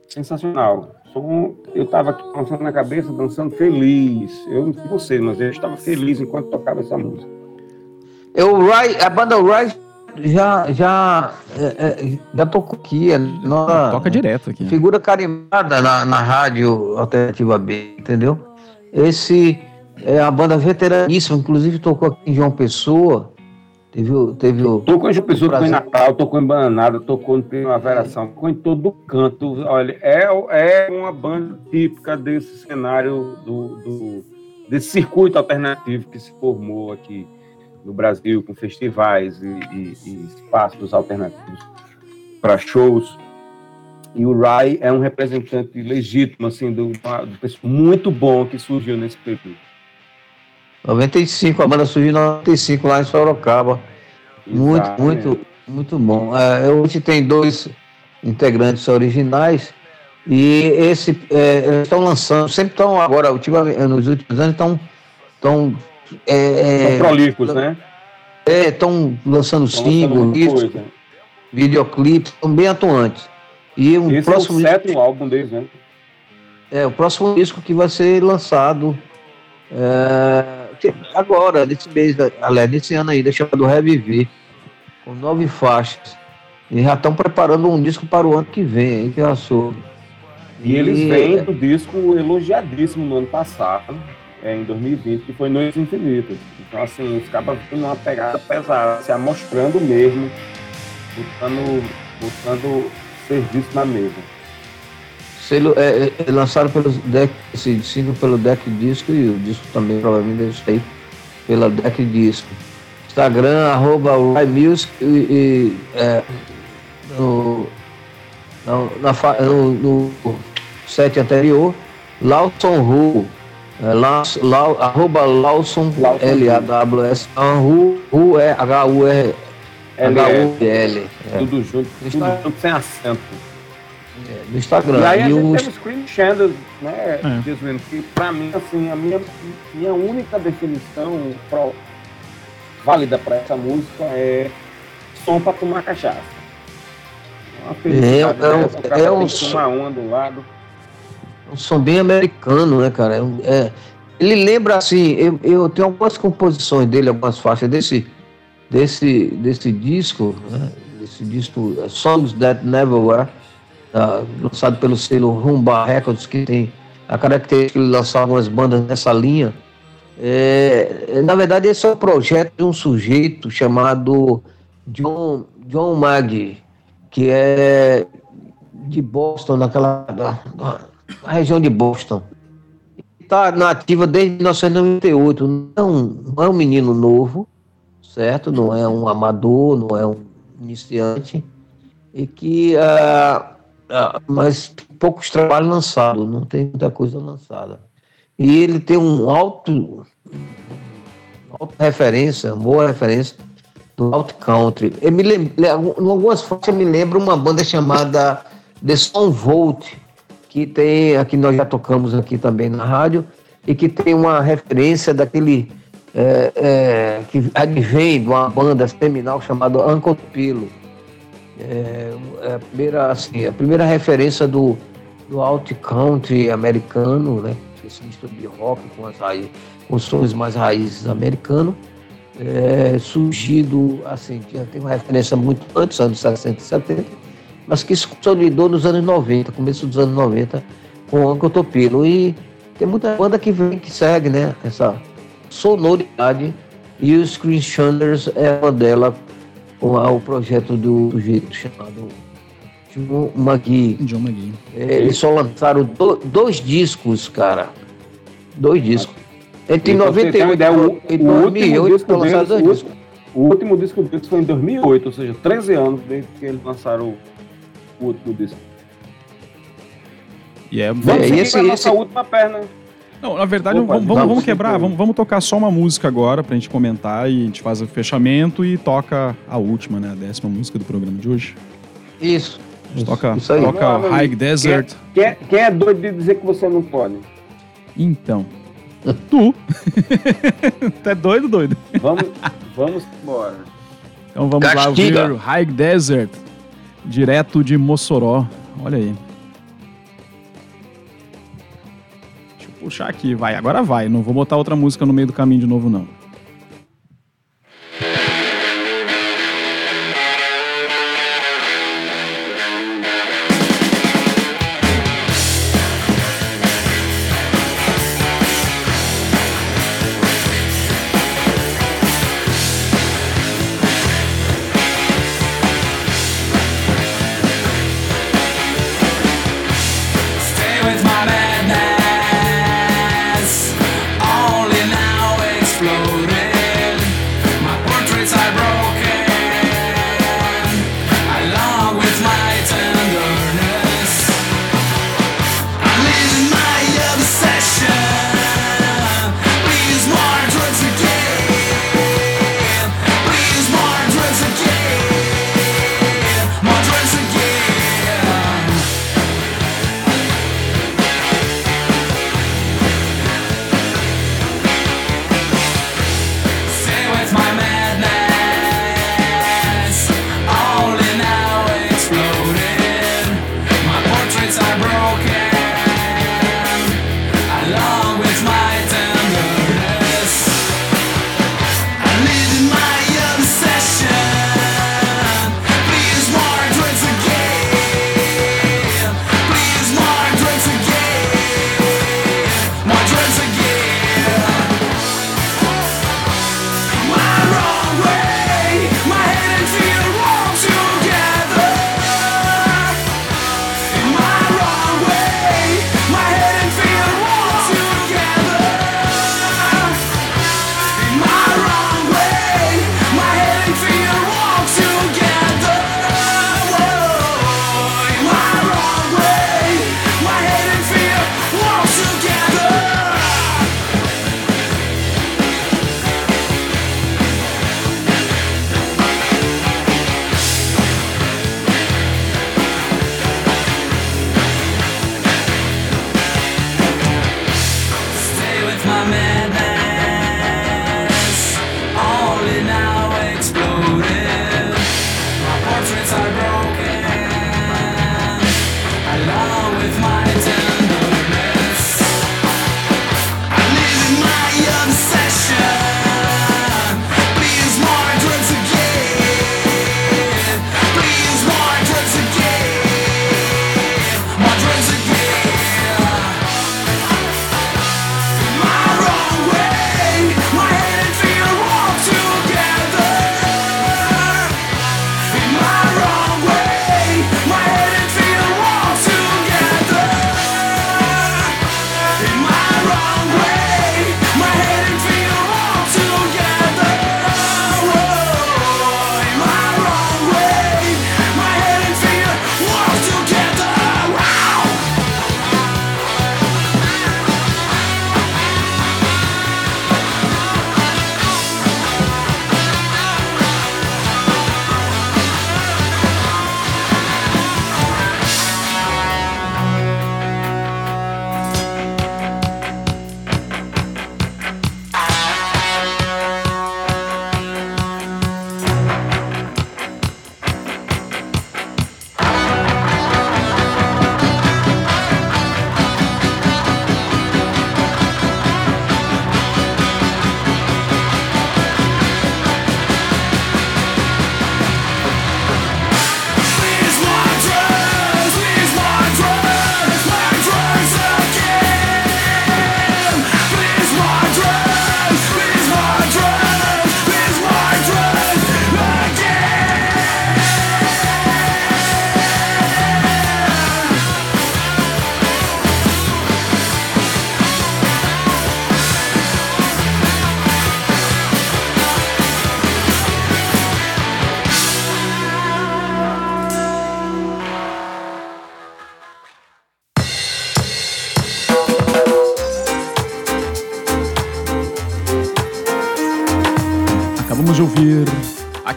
sensacional. Som, eu estava aqui dançando na cabeça, dançando feliz. Eu não sei você, mas eu estava feliz enquanto tocava essa música. Eu, Rai- a banda Rise já, já, é, é, já tocou aqui. é Toca direto aqui. Figura carimbada na, na rádio Alternativa B, entendeu? Esse é a banda veteraníssima, inclusive tocou aqui em João Pessoa. Teve, teve o. Tocou em João Pessoa, tocou em. Natal, tocou em Bananada, tocou no Primavera Sound, tocou em todo canto. Olha, é, é uma banda típica desse cenário, do, do- desse circuito alternativo que se formou aqui no Brasil, com festivais e, e- e espaços alternativos para shows. E o Rai é um representante legítimo, assim, do, do pessoal muito bom que surgiu nesse período. 95, a banda surgiu em 95 lá em Sorocaba. Muito, Exato. muito, muito bom. É, hoje tem dois integrantes originais e esse é, eles estão lançando, sempre estão agora, nos últimos anos estão estão é, São prolíficos, né? é, estão lançando Estão lançando single, muita disco, coisa. videoclipes, estão bem atuantes. E o Esse próximo é o disco, sétimo álbum deles, né? é o próximo disco que vai ser lançado é, agora, nesse mês, aliás, nesse ano ainda, chamado Reviver, com nove faixas. E já estão preparando um disco para o ano que vem, hein, que já soube. E eles vêm do disco elogiadíssimo no ano passado, é, em 2020, que foi Noites Infinitas. Então, assim, os cabas vindo numa pegada pesada, se amostrando mesmo, botando, botando serviço na mesa. Selo, é, é, é, lançaram pelos deck, esse single pelo Deck Disco e o disco também provavelmente deve sair pela Deck Disco. Instagram, arroba Rai Music e, e, é, no, na, na no, no set anterior, Lawson Ru, é, Laus- Lau- arroba Lawson, L-A-W-S, Ru, Ru é H-U-R, L, H-U-L, é, tudo junto, tudo junto sem acento. É, no Instagram. E aí a E gente o- Scream Shadows, né, É. dizendo que pra mim, assim, a minha, minha única definição pro- válida para essa música é som para tomar cachaça. Uma felicidade É, é um- cara é um som- uma do lado. um som bem americano, né, cara? É um- é- ele lembra assim, eu, eu tenho algumas composições dele, algumas faixas desse, desse, desse disco, né? Desse disco é, Songs That Never Were, tá? lançado pelo selo Rumba Records, que tem a característica de lançar algumas bandas nessa linha. É, é, na verdade, esse é um projeto de um sujeito chamado John, John Maggie, que é de Boston, naquela da- da- na região de Boston. Está nativa desde 1998. Não, não é um menino novo, certo? Não é um amador, não é um iniciante. E que. ah, mas poucos trabalhos lançados, não tem muita coisa lançada. E ele tem um alto. alta referência, boa referência do Alt Country. Eu me lem- le- em algumas faixas me lembra uma banda chamada The Sound Volt, que tem, aqui nós já tocamos aqui também na rádio, e que tem uma referência daquele é, é, que advém de uma banda seminal chamada Uncle Pilo. É, é a primeira, assim, a primeira referência do, do alt country americano, né? Esse misto de rock com as raízes, com sons mais raízes americanos, é, surgido, assim, já tem uma referência muito antes, anos 60 e 70, mas que se consolidou nos anos 90, começo dos anos 90, com o Topilo. E tem muita banda que vem, que segue, né? Essa sonoridade. E os Screen Shunners é uma delas, com a- o projeto do sujeito chamado John McGee. John McGee. É, eles só lançaram do- dois discos, cara. Dois discos. Entre E uma 98 ideia, o- e o último 2008 disco foram lançados dois discos. O último disco deles foi em 2008, ou seja, 13 anos desde que eles lançaram o, o último disco. E é, Vamos É, e seguir esse- pra nossa esse- última perna. Não, na verdade, Opa, vamos, vamos, vamos quebrar, vamos, vamos tocar só uma música agora pra gente comentar e a gente faz o fechamento e toca a última, né? A décima música do programa de hoje. Isso. A gente toca, Isso aí. toca Não, High Desert. Quem é, quem é doido de dizer que você não pode? Então. Tu. tu é doido, doido. Vamos, vamos embora. Então vamos lá ouvir Castiga. High Desert, direto de Mossoró. Olha aí. puxar aqui, vai, agora vai. Não vou botar outra música no meio do caminho de novo, não.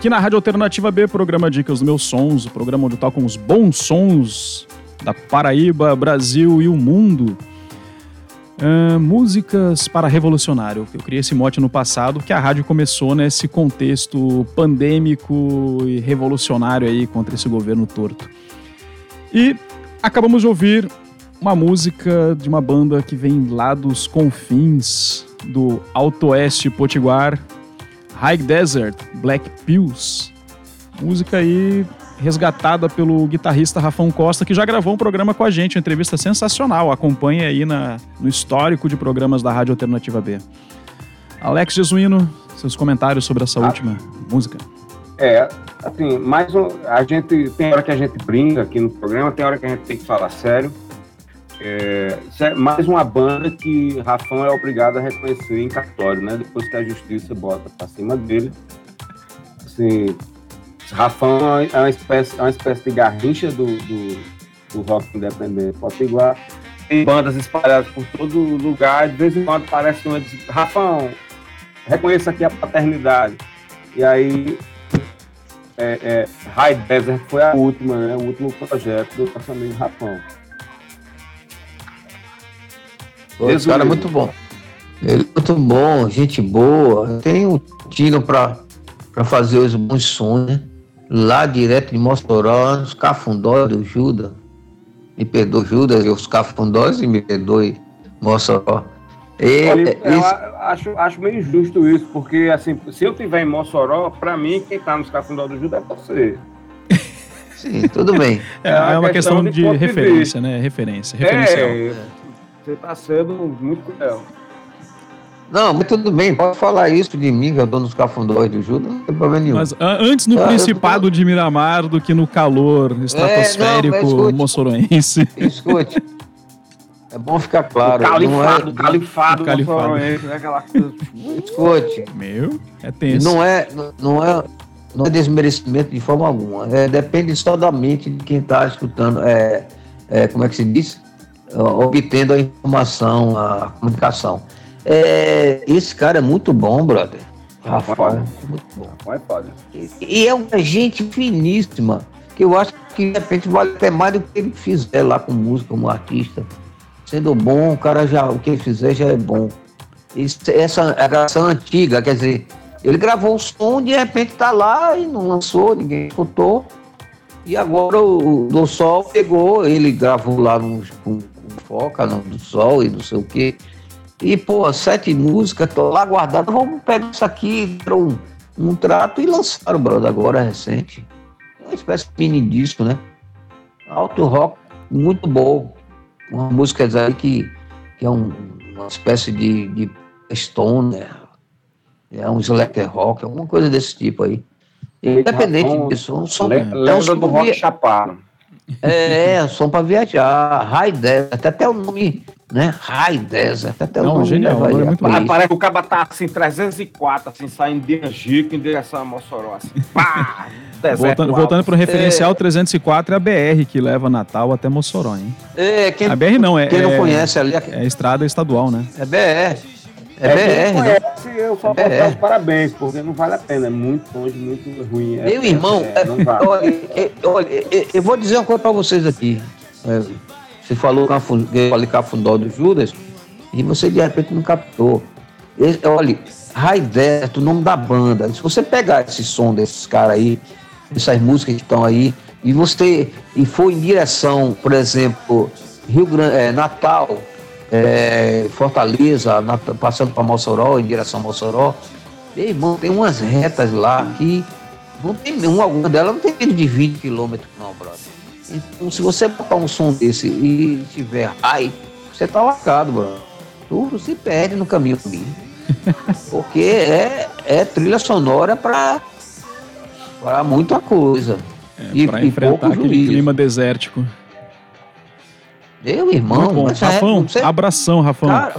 aqui na Rádio Alternativa B, programa Dicas dos Meus Sons, o programa onde tocam os bons sons da Paraíba, Brasil e o mundo. Uh, músicas para revolucionário. Eu criei esse mote no passado, que a rádio começou nesse contexto pandêmico e revolucionário aí contra esse governo torto. E acabamos de ouvir uma música de uma banda que vem lá dos confins do Alto Oeste Potiguar, High Desert, Black Pills. Música aí resgatada pelo guitarrista Rafão Costa, que já gravou um programa com a gente, uma entrevista sensacional. Acompanhe aí na, no histórico de programas da Rádio Alternativa B. Alex Jesuíno, seus comentários sobre essa Ah. última música. É, assim, mais um, a gente tem hora que a gente brinca aqui no programa, tem hora que a gente tem que falar sério. É, isso é mais uma banda que Rafão é obrigado a reconhecer em cartório, né? Depois que a justiça bota pra cima dele. Assim, Rafão é uma espécie, é uma espécie de garrincha do, do, do rock independente potiguar. Tem bandas espalhadas por todo lugar, de vez em quando aparece uma diz, Rafão, reconheça aqui a paternidade. E aí é, é, High Desert foi a última, né? O último projeto do nosso amigo Rafão. Pô, Esse cara é muito bom. Ele é muito bom, gente boa. Tem um tino pra, pra fazer os bons sons, né? Lá direto de Mossoró, os cafundós do Judas. Me perdoe Judas e os cafundós e me perdoe Mossoró. E, Olha, eu esse- a- acho, acho meio injusto isso, porque assim, se eu tiver em Mossoró, pra mim, quem tá nos Cafundó do Judas é você. sim, tudo bem. É, É uma é uma questão, questão de de, referência, né? Referência. Referencial. É, você tá sendo muito cruel. Não, mas tudo bem, pode falar isso de mim, que eu dou nos cafundós do Judas, não tem problema nenhum. Mas a- antes no Ah, Principado de Miramar do que no calor estratosférico mas escute. moçoroense. Escute. É bom ficar claro. o califado, não o califado, O califado. moçoroense, né? Aquela coisa. é, escute. Meu, é tenso. Não é, não é, não é desmerecimento de forma alguma. É, depende só da mente de quem está escutando. É, é, como é que se diz? É, Obtendo a informação, a comunicação. É, esse cara é muito bom, brother. Rafael, é muito bom. Vai, pode. E- E é uma gente finíssima, que eu acho que de repente vale até mais do que ele fizer lá com música, como artista. Sendo bom, o cara já, o que ele fizer já é bom. Isso, essa é a gravação antiga, quer dizer, ele gravou o som, de repente tá lá e não lançou, ninguém escutou. E agora o, o do Sol pegou, ele gravou lá no, com Foca no, do Sol e não sei o quê. E, pô, sete músicas, tô lá guardado, vamos pegar isso aqui, um, um trato e lançaram, brother, agora recente. Uma espécie de mini disco, né? Alto rock, muito bom. Uma música aí que, que é um- uma espécie de, de stoner, é um slacker rock, alguma coisa desse tipo aí. Independente disso, um som, Le- é um Lembra som do Rock via- Chaparo. É, é som para viajar, High Desert, até o nome, né? High Desert, até o Não, nome genial, aí é muito. Ah, parece que o caba tá assim, 304, assim, saindo de Angico em direção a Mossoró, assim. Pá! Voltando, voltando pro referencial 304 é a BR que leva Natal até Mossoró, hein? É, quem, A BR não, é, quem não é, conhece ali, é, é a estrada estadual, né? é BR. É, É, BR, né? conhece, eu só É dar os parabéns, porque não vale a pena, é muito longe, muito ruim. É, Meu irmão, é, é, vale. olha, é, olha, é, eu vou dizer uma coisa pra vocês aqui. Você falou que cafundó do Judas e você de repente não captou. Esse- olha, High Desert, o nome da banda. Se você pegar esse som desses caras aí, essas músicas que estão aí, e você e for em direção, por exemplo, Rio Grande, Natal, é, Fortaleza, Nat- passando para Mossoró, em direção a Mossoró, meu irmão, tem umas retas lá que não tem uma, alguma delas não tem menos de 20 quilômetros, não, brother. Então, se você botar um som desse e tiver high, você tá lacado, brother. Tu se perde no caminho comigo. Porque é, é trilha sonora para para muita coisa. É, pra enfrentar aquele juízo. clima desértico. Meu irmão, Muito bom. mas é- Rafão, você- abração, Rafão. cara,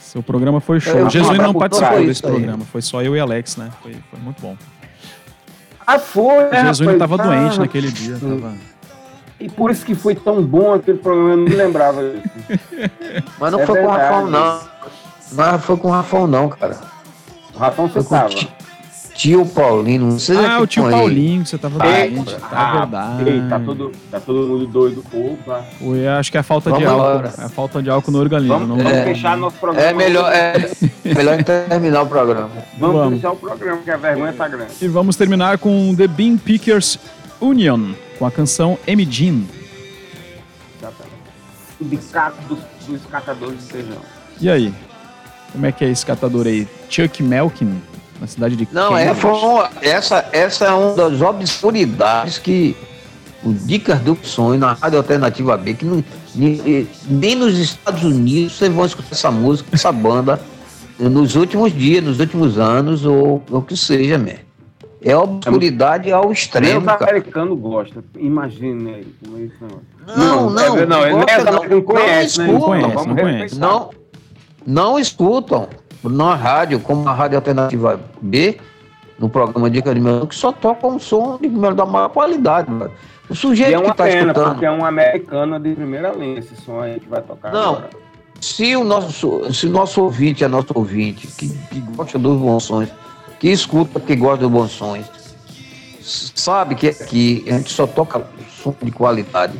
Seu programa foi show. Eu- Jesus não participou desse isso aí. programa, foi só eu e Alex, né? Foi, foi muito bom. Ah, foi, né, Jesus rapaz? tava doente naquele dia. Tava... E por isso que foi tão bom aquele programa, eu não me lembrava disso. mas não É foi com o verdade. Rafão, não. Não foi com o Rafão, não, cara. O Rafão você tava. Ti- tio Paulino. Não sei Ah, o tio. Paulinho, que você tava doente. Tá Ah, verdade. ei, tá, todo, tá todo mundo doido. Opa. Eu acho que é a falta de Vamos álcool. embora. É a falta de álcool no organismo. Vamos, não vamos É. fechar nosso programa. É melhor, é melhor terminar o programa. Vamos, Vamos. fechar o programa, que a vergonha tá grande. E vamos terminar com The Bean Pickers Union, com a canção M. Jean. Exatamente. O sindicato dos, dos catadores de feijão. E aí? Como é que é esse catador aí? Chuck Melkin, na cidade de Não, é, Cambridge. foi uma- essa, essa é uma das obscuridades que o Dicas do Sonho na Rádio Alternativa B, que não- ni- nem nos Estados Unidos vocês vão escutar essa música, essa banda, nos últimos dias, nos últimos anos, ou o que seja, man. É obscuridade ao Nem extremo, os cara. americanos gostam. Imagine aí. Como é isso, não. Não, não. é, não, gosta, nem não, não conhece, né? escutam. Não conhece, Vamos não respeitar. conhece. Não, não escutam na rádio, como a Rádio Alternativa B, no programa Dica de Melhor, que só toca um som de melhor, da maior qualidade. Mano. O E sujeito é uma que está pena, escutando. porque é um americano de primeira linha esse som aí que vai tocar Não. agora. Se o nosso, se o nosso ouvinte é nosso ouvinte, que, que gosta dos bons sons, que escuta, que gosta dos bons sons, sabe que aqui a gente só toca som de qualidade.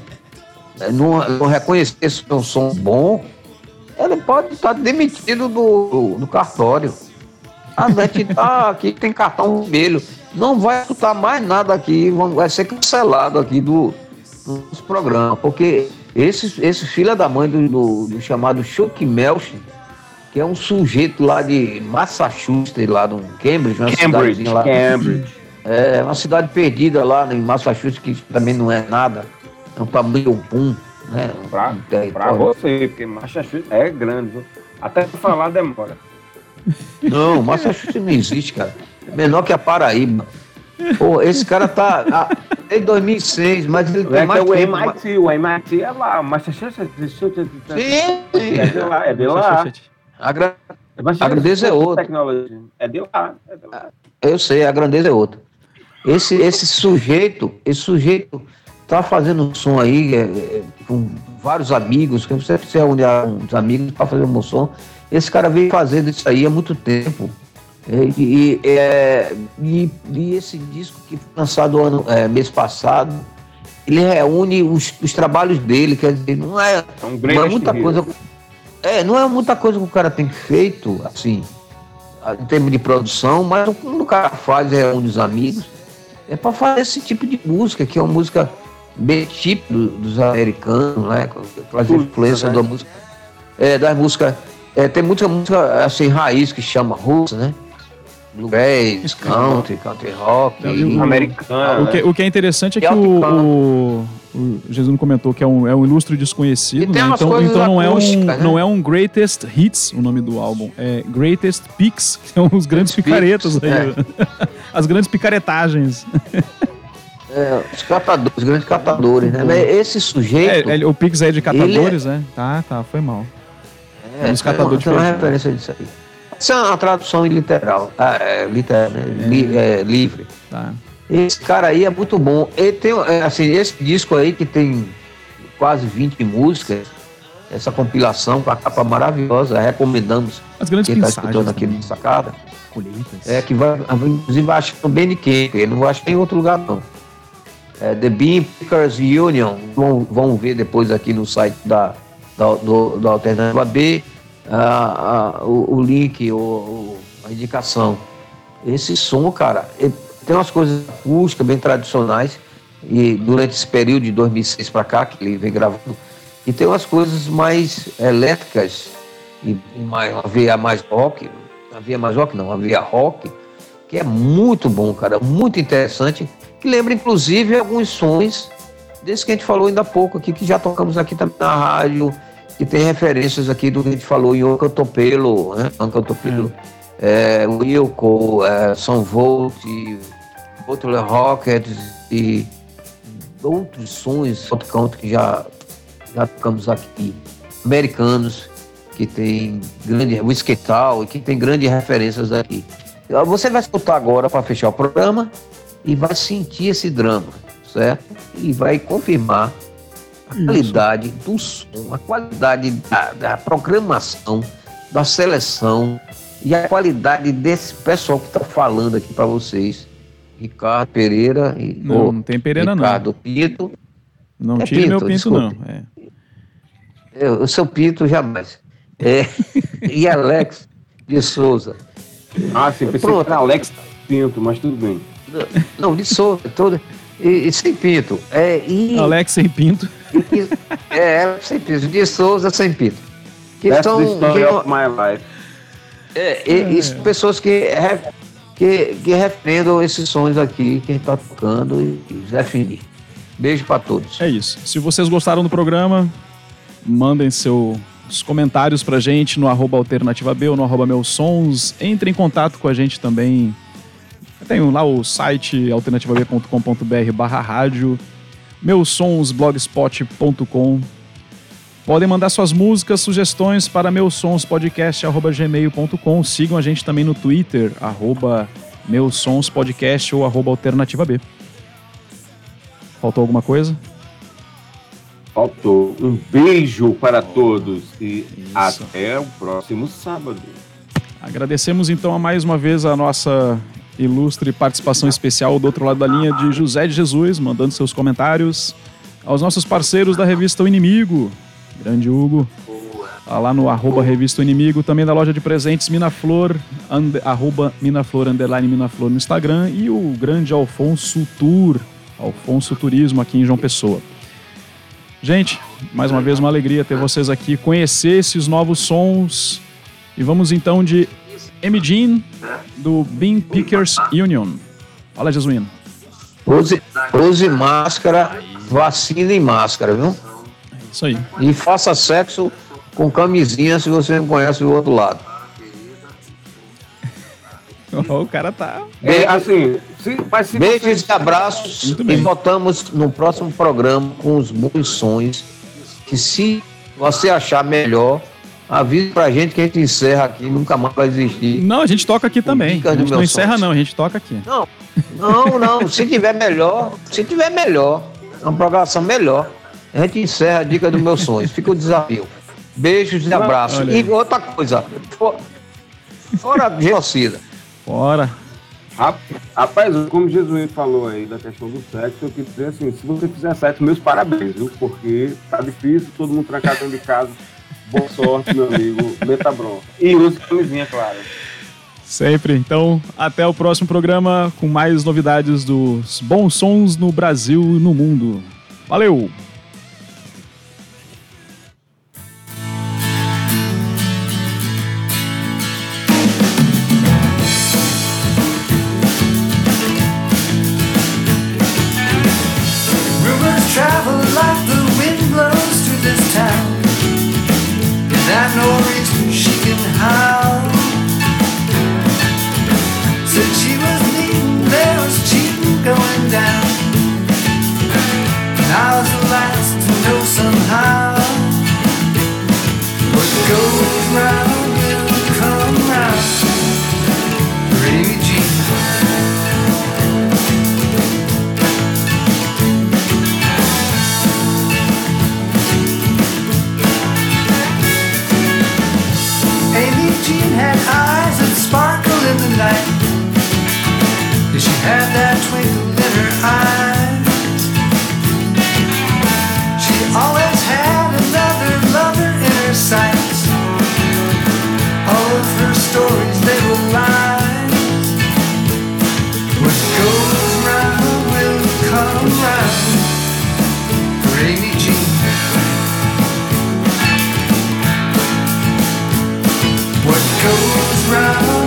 né? Não, não reconhecer esse é um som bom, ele pode estar demitido do, do cartório. A gente tá aqui, tem cartão vermelho. Não vai escutar mais nada aqui, vai ser cancelado aqui do, do nosso programa, porque esse, esse filho da mãe do, do, do chamado Chuck Melch, que é um sujeito lá de Massachusetts, lá de um Cambridge, uma Cambridge, lá. Cambridge. É uma cidade perdida lá em Massachusetts, que também não é nada. É um tamanho pum, né? Um Pra, pra território. você, porque Massachusetts é grande, viu? Até pra falar demora. Não, Massachusetts não existe, cara. É menor que a Paraíba. Pô, esse cara tá ah, desde 2006, mas ele É tem que mais o tempo. MIT, o MIT é lá, Massachusetts. Sim, É de lá, é de lá. a gra- A grandeza é outra. Tecnologia. É de lá, é de lá. Eu sei, a grandeza é outra. Esse, esse sujeito, esse sujeito tá fazendo um som aí é, é, com vários amigos, que você precisa unir uns amigos para fazer um som. Esse cara veio fazendo isso aí há muito tempo. É, E, e, é, e- e esse disco que foi lançado ano, é, mês passado, ele reúne os, os trabalhos dele, quer dizer, não é, É um não é muita coisa. É, não é muita coisa que o cara tem feito, assim, em termos de produção, mas o que o cara faz é um dos amigos. É para fazer esse tipo de música, que é uma música típica do- dos americanos, né? Com as Tudo, influências né? da música. É, das músicas. É, tem muita música assim, raiz que chama russa, né? Bluegrass, country, country rock. E- Americano. O que, o que é interessante é que o, o, o Jesus comentou que é um, é um ilustre desconhecido, E tem né? então, então não, é um, né? não é um Greatest Hits o nome do álbum, é Greatest Picks, que são os grandes picaretas aí, é. as grandes picaretagens. é, os catadores, os grandes catadores, né? Mas esse sujeito. É, o Pix é de catadores, né? Tá, tá, foi mal. É, Os catadores tem uma referência disso aí. Essa é uma tradução literal, ah, é, literal, né? Li- é, livre. Tá. Esse cara aí é muito bom. Ele tem, é, assim, esse disco aí que tem quase 20 músicas, essa compilação com a capa maravilhosa, recomendamos As grandes quem está escutando aqui no Sacada. Colheitas. É que vai, inclusive vai achar no Bandcamp, ele não vai achar em outro lugar não. É, The Bean Pickers Union, vão, vão ver depois aqui no site da, da, do, da Alternativa B, ah, ah, o, o link, o, a indicação. Esse som, cara, ele tem umas coisas acústicas bem tradicionais, e durante esse período de 2006 para cá, que ele vem gravando, e tem umas coisas mais elétricas, e, mais, uma mais rock, uma veia mais rock não, uma veia rock, que é muito bom, cara, muito interessante, que lembra inclusive alguns sons desse que a gente falou ainda há pouco aqui, que já tocamos aqui também na rádio, que tem referências aqui do que a gente falou em Oncantopelo, né? Oncantopelo, é, Wilco, é, São Volt, Butler Rockets e outros sons outro canto que já, já tocamos aqui, americanos, que tem grande, o Esquetal, que tem grandes referências aqui. Você vai escutar agora para fechar o programa e vai sentir esse drama, certo? E vai confirmar a Isso. qualidade do som, a qualidade da, da programação, da seleção e a qualidade desse pessoal que está falando aqui para vocês. Ricardo Pereira e Não, o não tem Pereira não. Ricardo Pinto. Não É tire meu Pinto, pinto, desculpe. não. É. Eu, o seu Pinto jamais. É, e Alex de Souza. Ah, sim, pensei Pronto. que era Alex Pinto, mas tudo bem. Não, de Souza, toda. e, e sem pinto. É, e, Alex sem pinto. e- é, Alex sem pinto. De Souza sem pinto. Que That's são, que, of my life. é, e- e pessoas que, que, que referendam esses sons aqui que a gente tá tocando e, e defendem. Beijo pra todos. É isso. Se vocês gostaram do programa, mandem seus comentários pra gente no arroba alternativa B ou no arroba meus sons. Entre em contato com a gente também. Tem lá o site alternativab.com.br barra rádio, meusonsblogspot.com. Podem mandar suas músicas, sugestões para meusonspodcast.gmail.com. Sigam a gente também no Twitter, arroba meusonspodcast ou arroba alternativa B. Faltou alguma coisa? Faltou. Um beijo para todos e até o próximo sábado. Agradecemos então a mais uma vez a nossa ilustre participação especial do outro lado da linha de José de Jesus, mandando seus comentários. Aos nossos parceiros da revista O Inimigo, grande Hugo. Tá lá no arroba revista O Inimigo, também da loja de presentes Minaflor, ande, arroba Minaflor, underline Minaflor no Instagram. E o grande Alfonso Tour, Alfonso Turismo aqui em João Pessoa. Gente, mais uma vez uma alegria ter vocês aqui, conhecer esses novos sons. E vamos então de M. Jean, do Bean Pickers Union. Fala, Jesuíno. Use, use máscara, vacina e máscara, viu? Isso aí. E faça sexo com camisinha se você não conhece o outro lado. O cara tá. É, assim, se, mas se Beijos vocês- e abraços e voltamos no próximo programa com os bons sons. Que se você achar melhor, avise pra gente que a gente encerra aqui, nunca mais vai existir. Não, a gente toca aqui também. A gente não encerra, não, a gente toca aqui. Não, não, não. Se tiver melhor, se tiver melhor, uma programação melhor, a gente encerra a dica dos meus sonhos. Fica o desafio. Beijos e abraços. E outra coisa, fo- fora genocida. Bora. Rap- Rapaz, como Jesus falou aí da questão do sexo, eu queria dizer assim, se você fizer sexo, meus parabéns, viu? Porque tá difícil, todo mundo trancado dentro de casa. Boa sorte, meu amigo. Meta bronca. E use camisinha, claro. Sempre. Então, até o próximo programa com mais novidades dos bons sons no Brasil e no mundo. Valeu! how had that twinkle in her eyes. She always had another lover in her sights. All of her stories, they were lies. What goes round will come. For Amy Jean. What goes round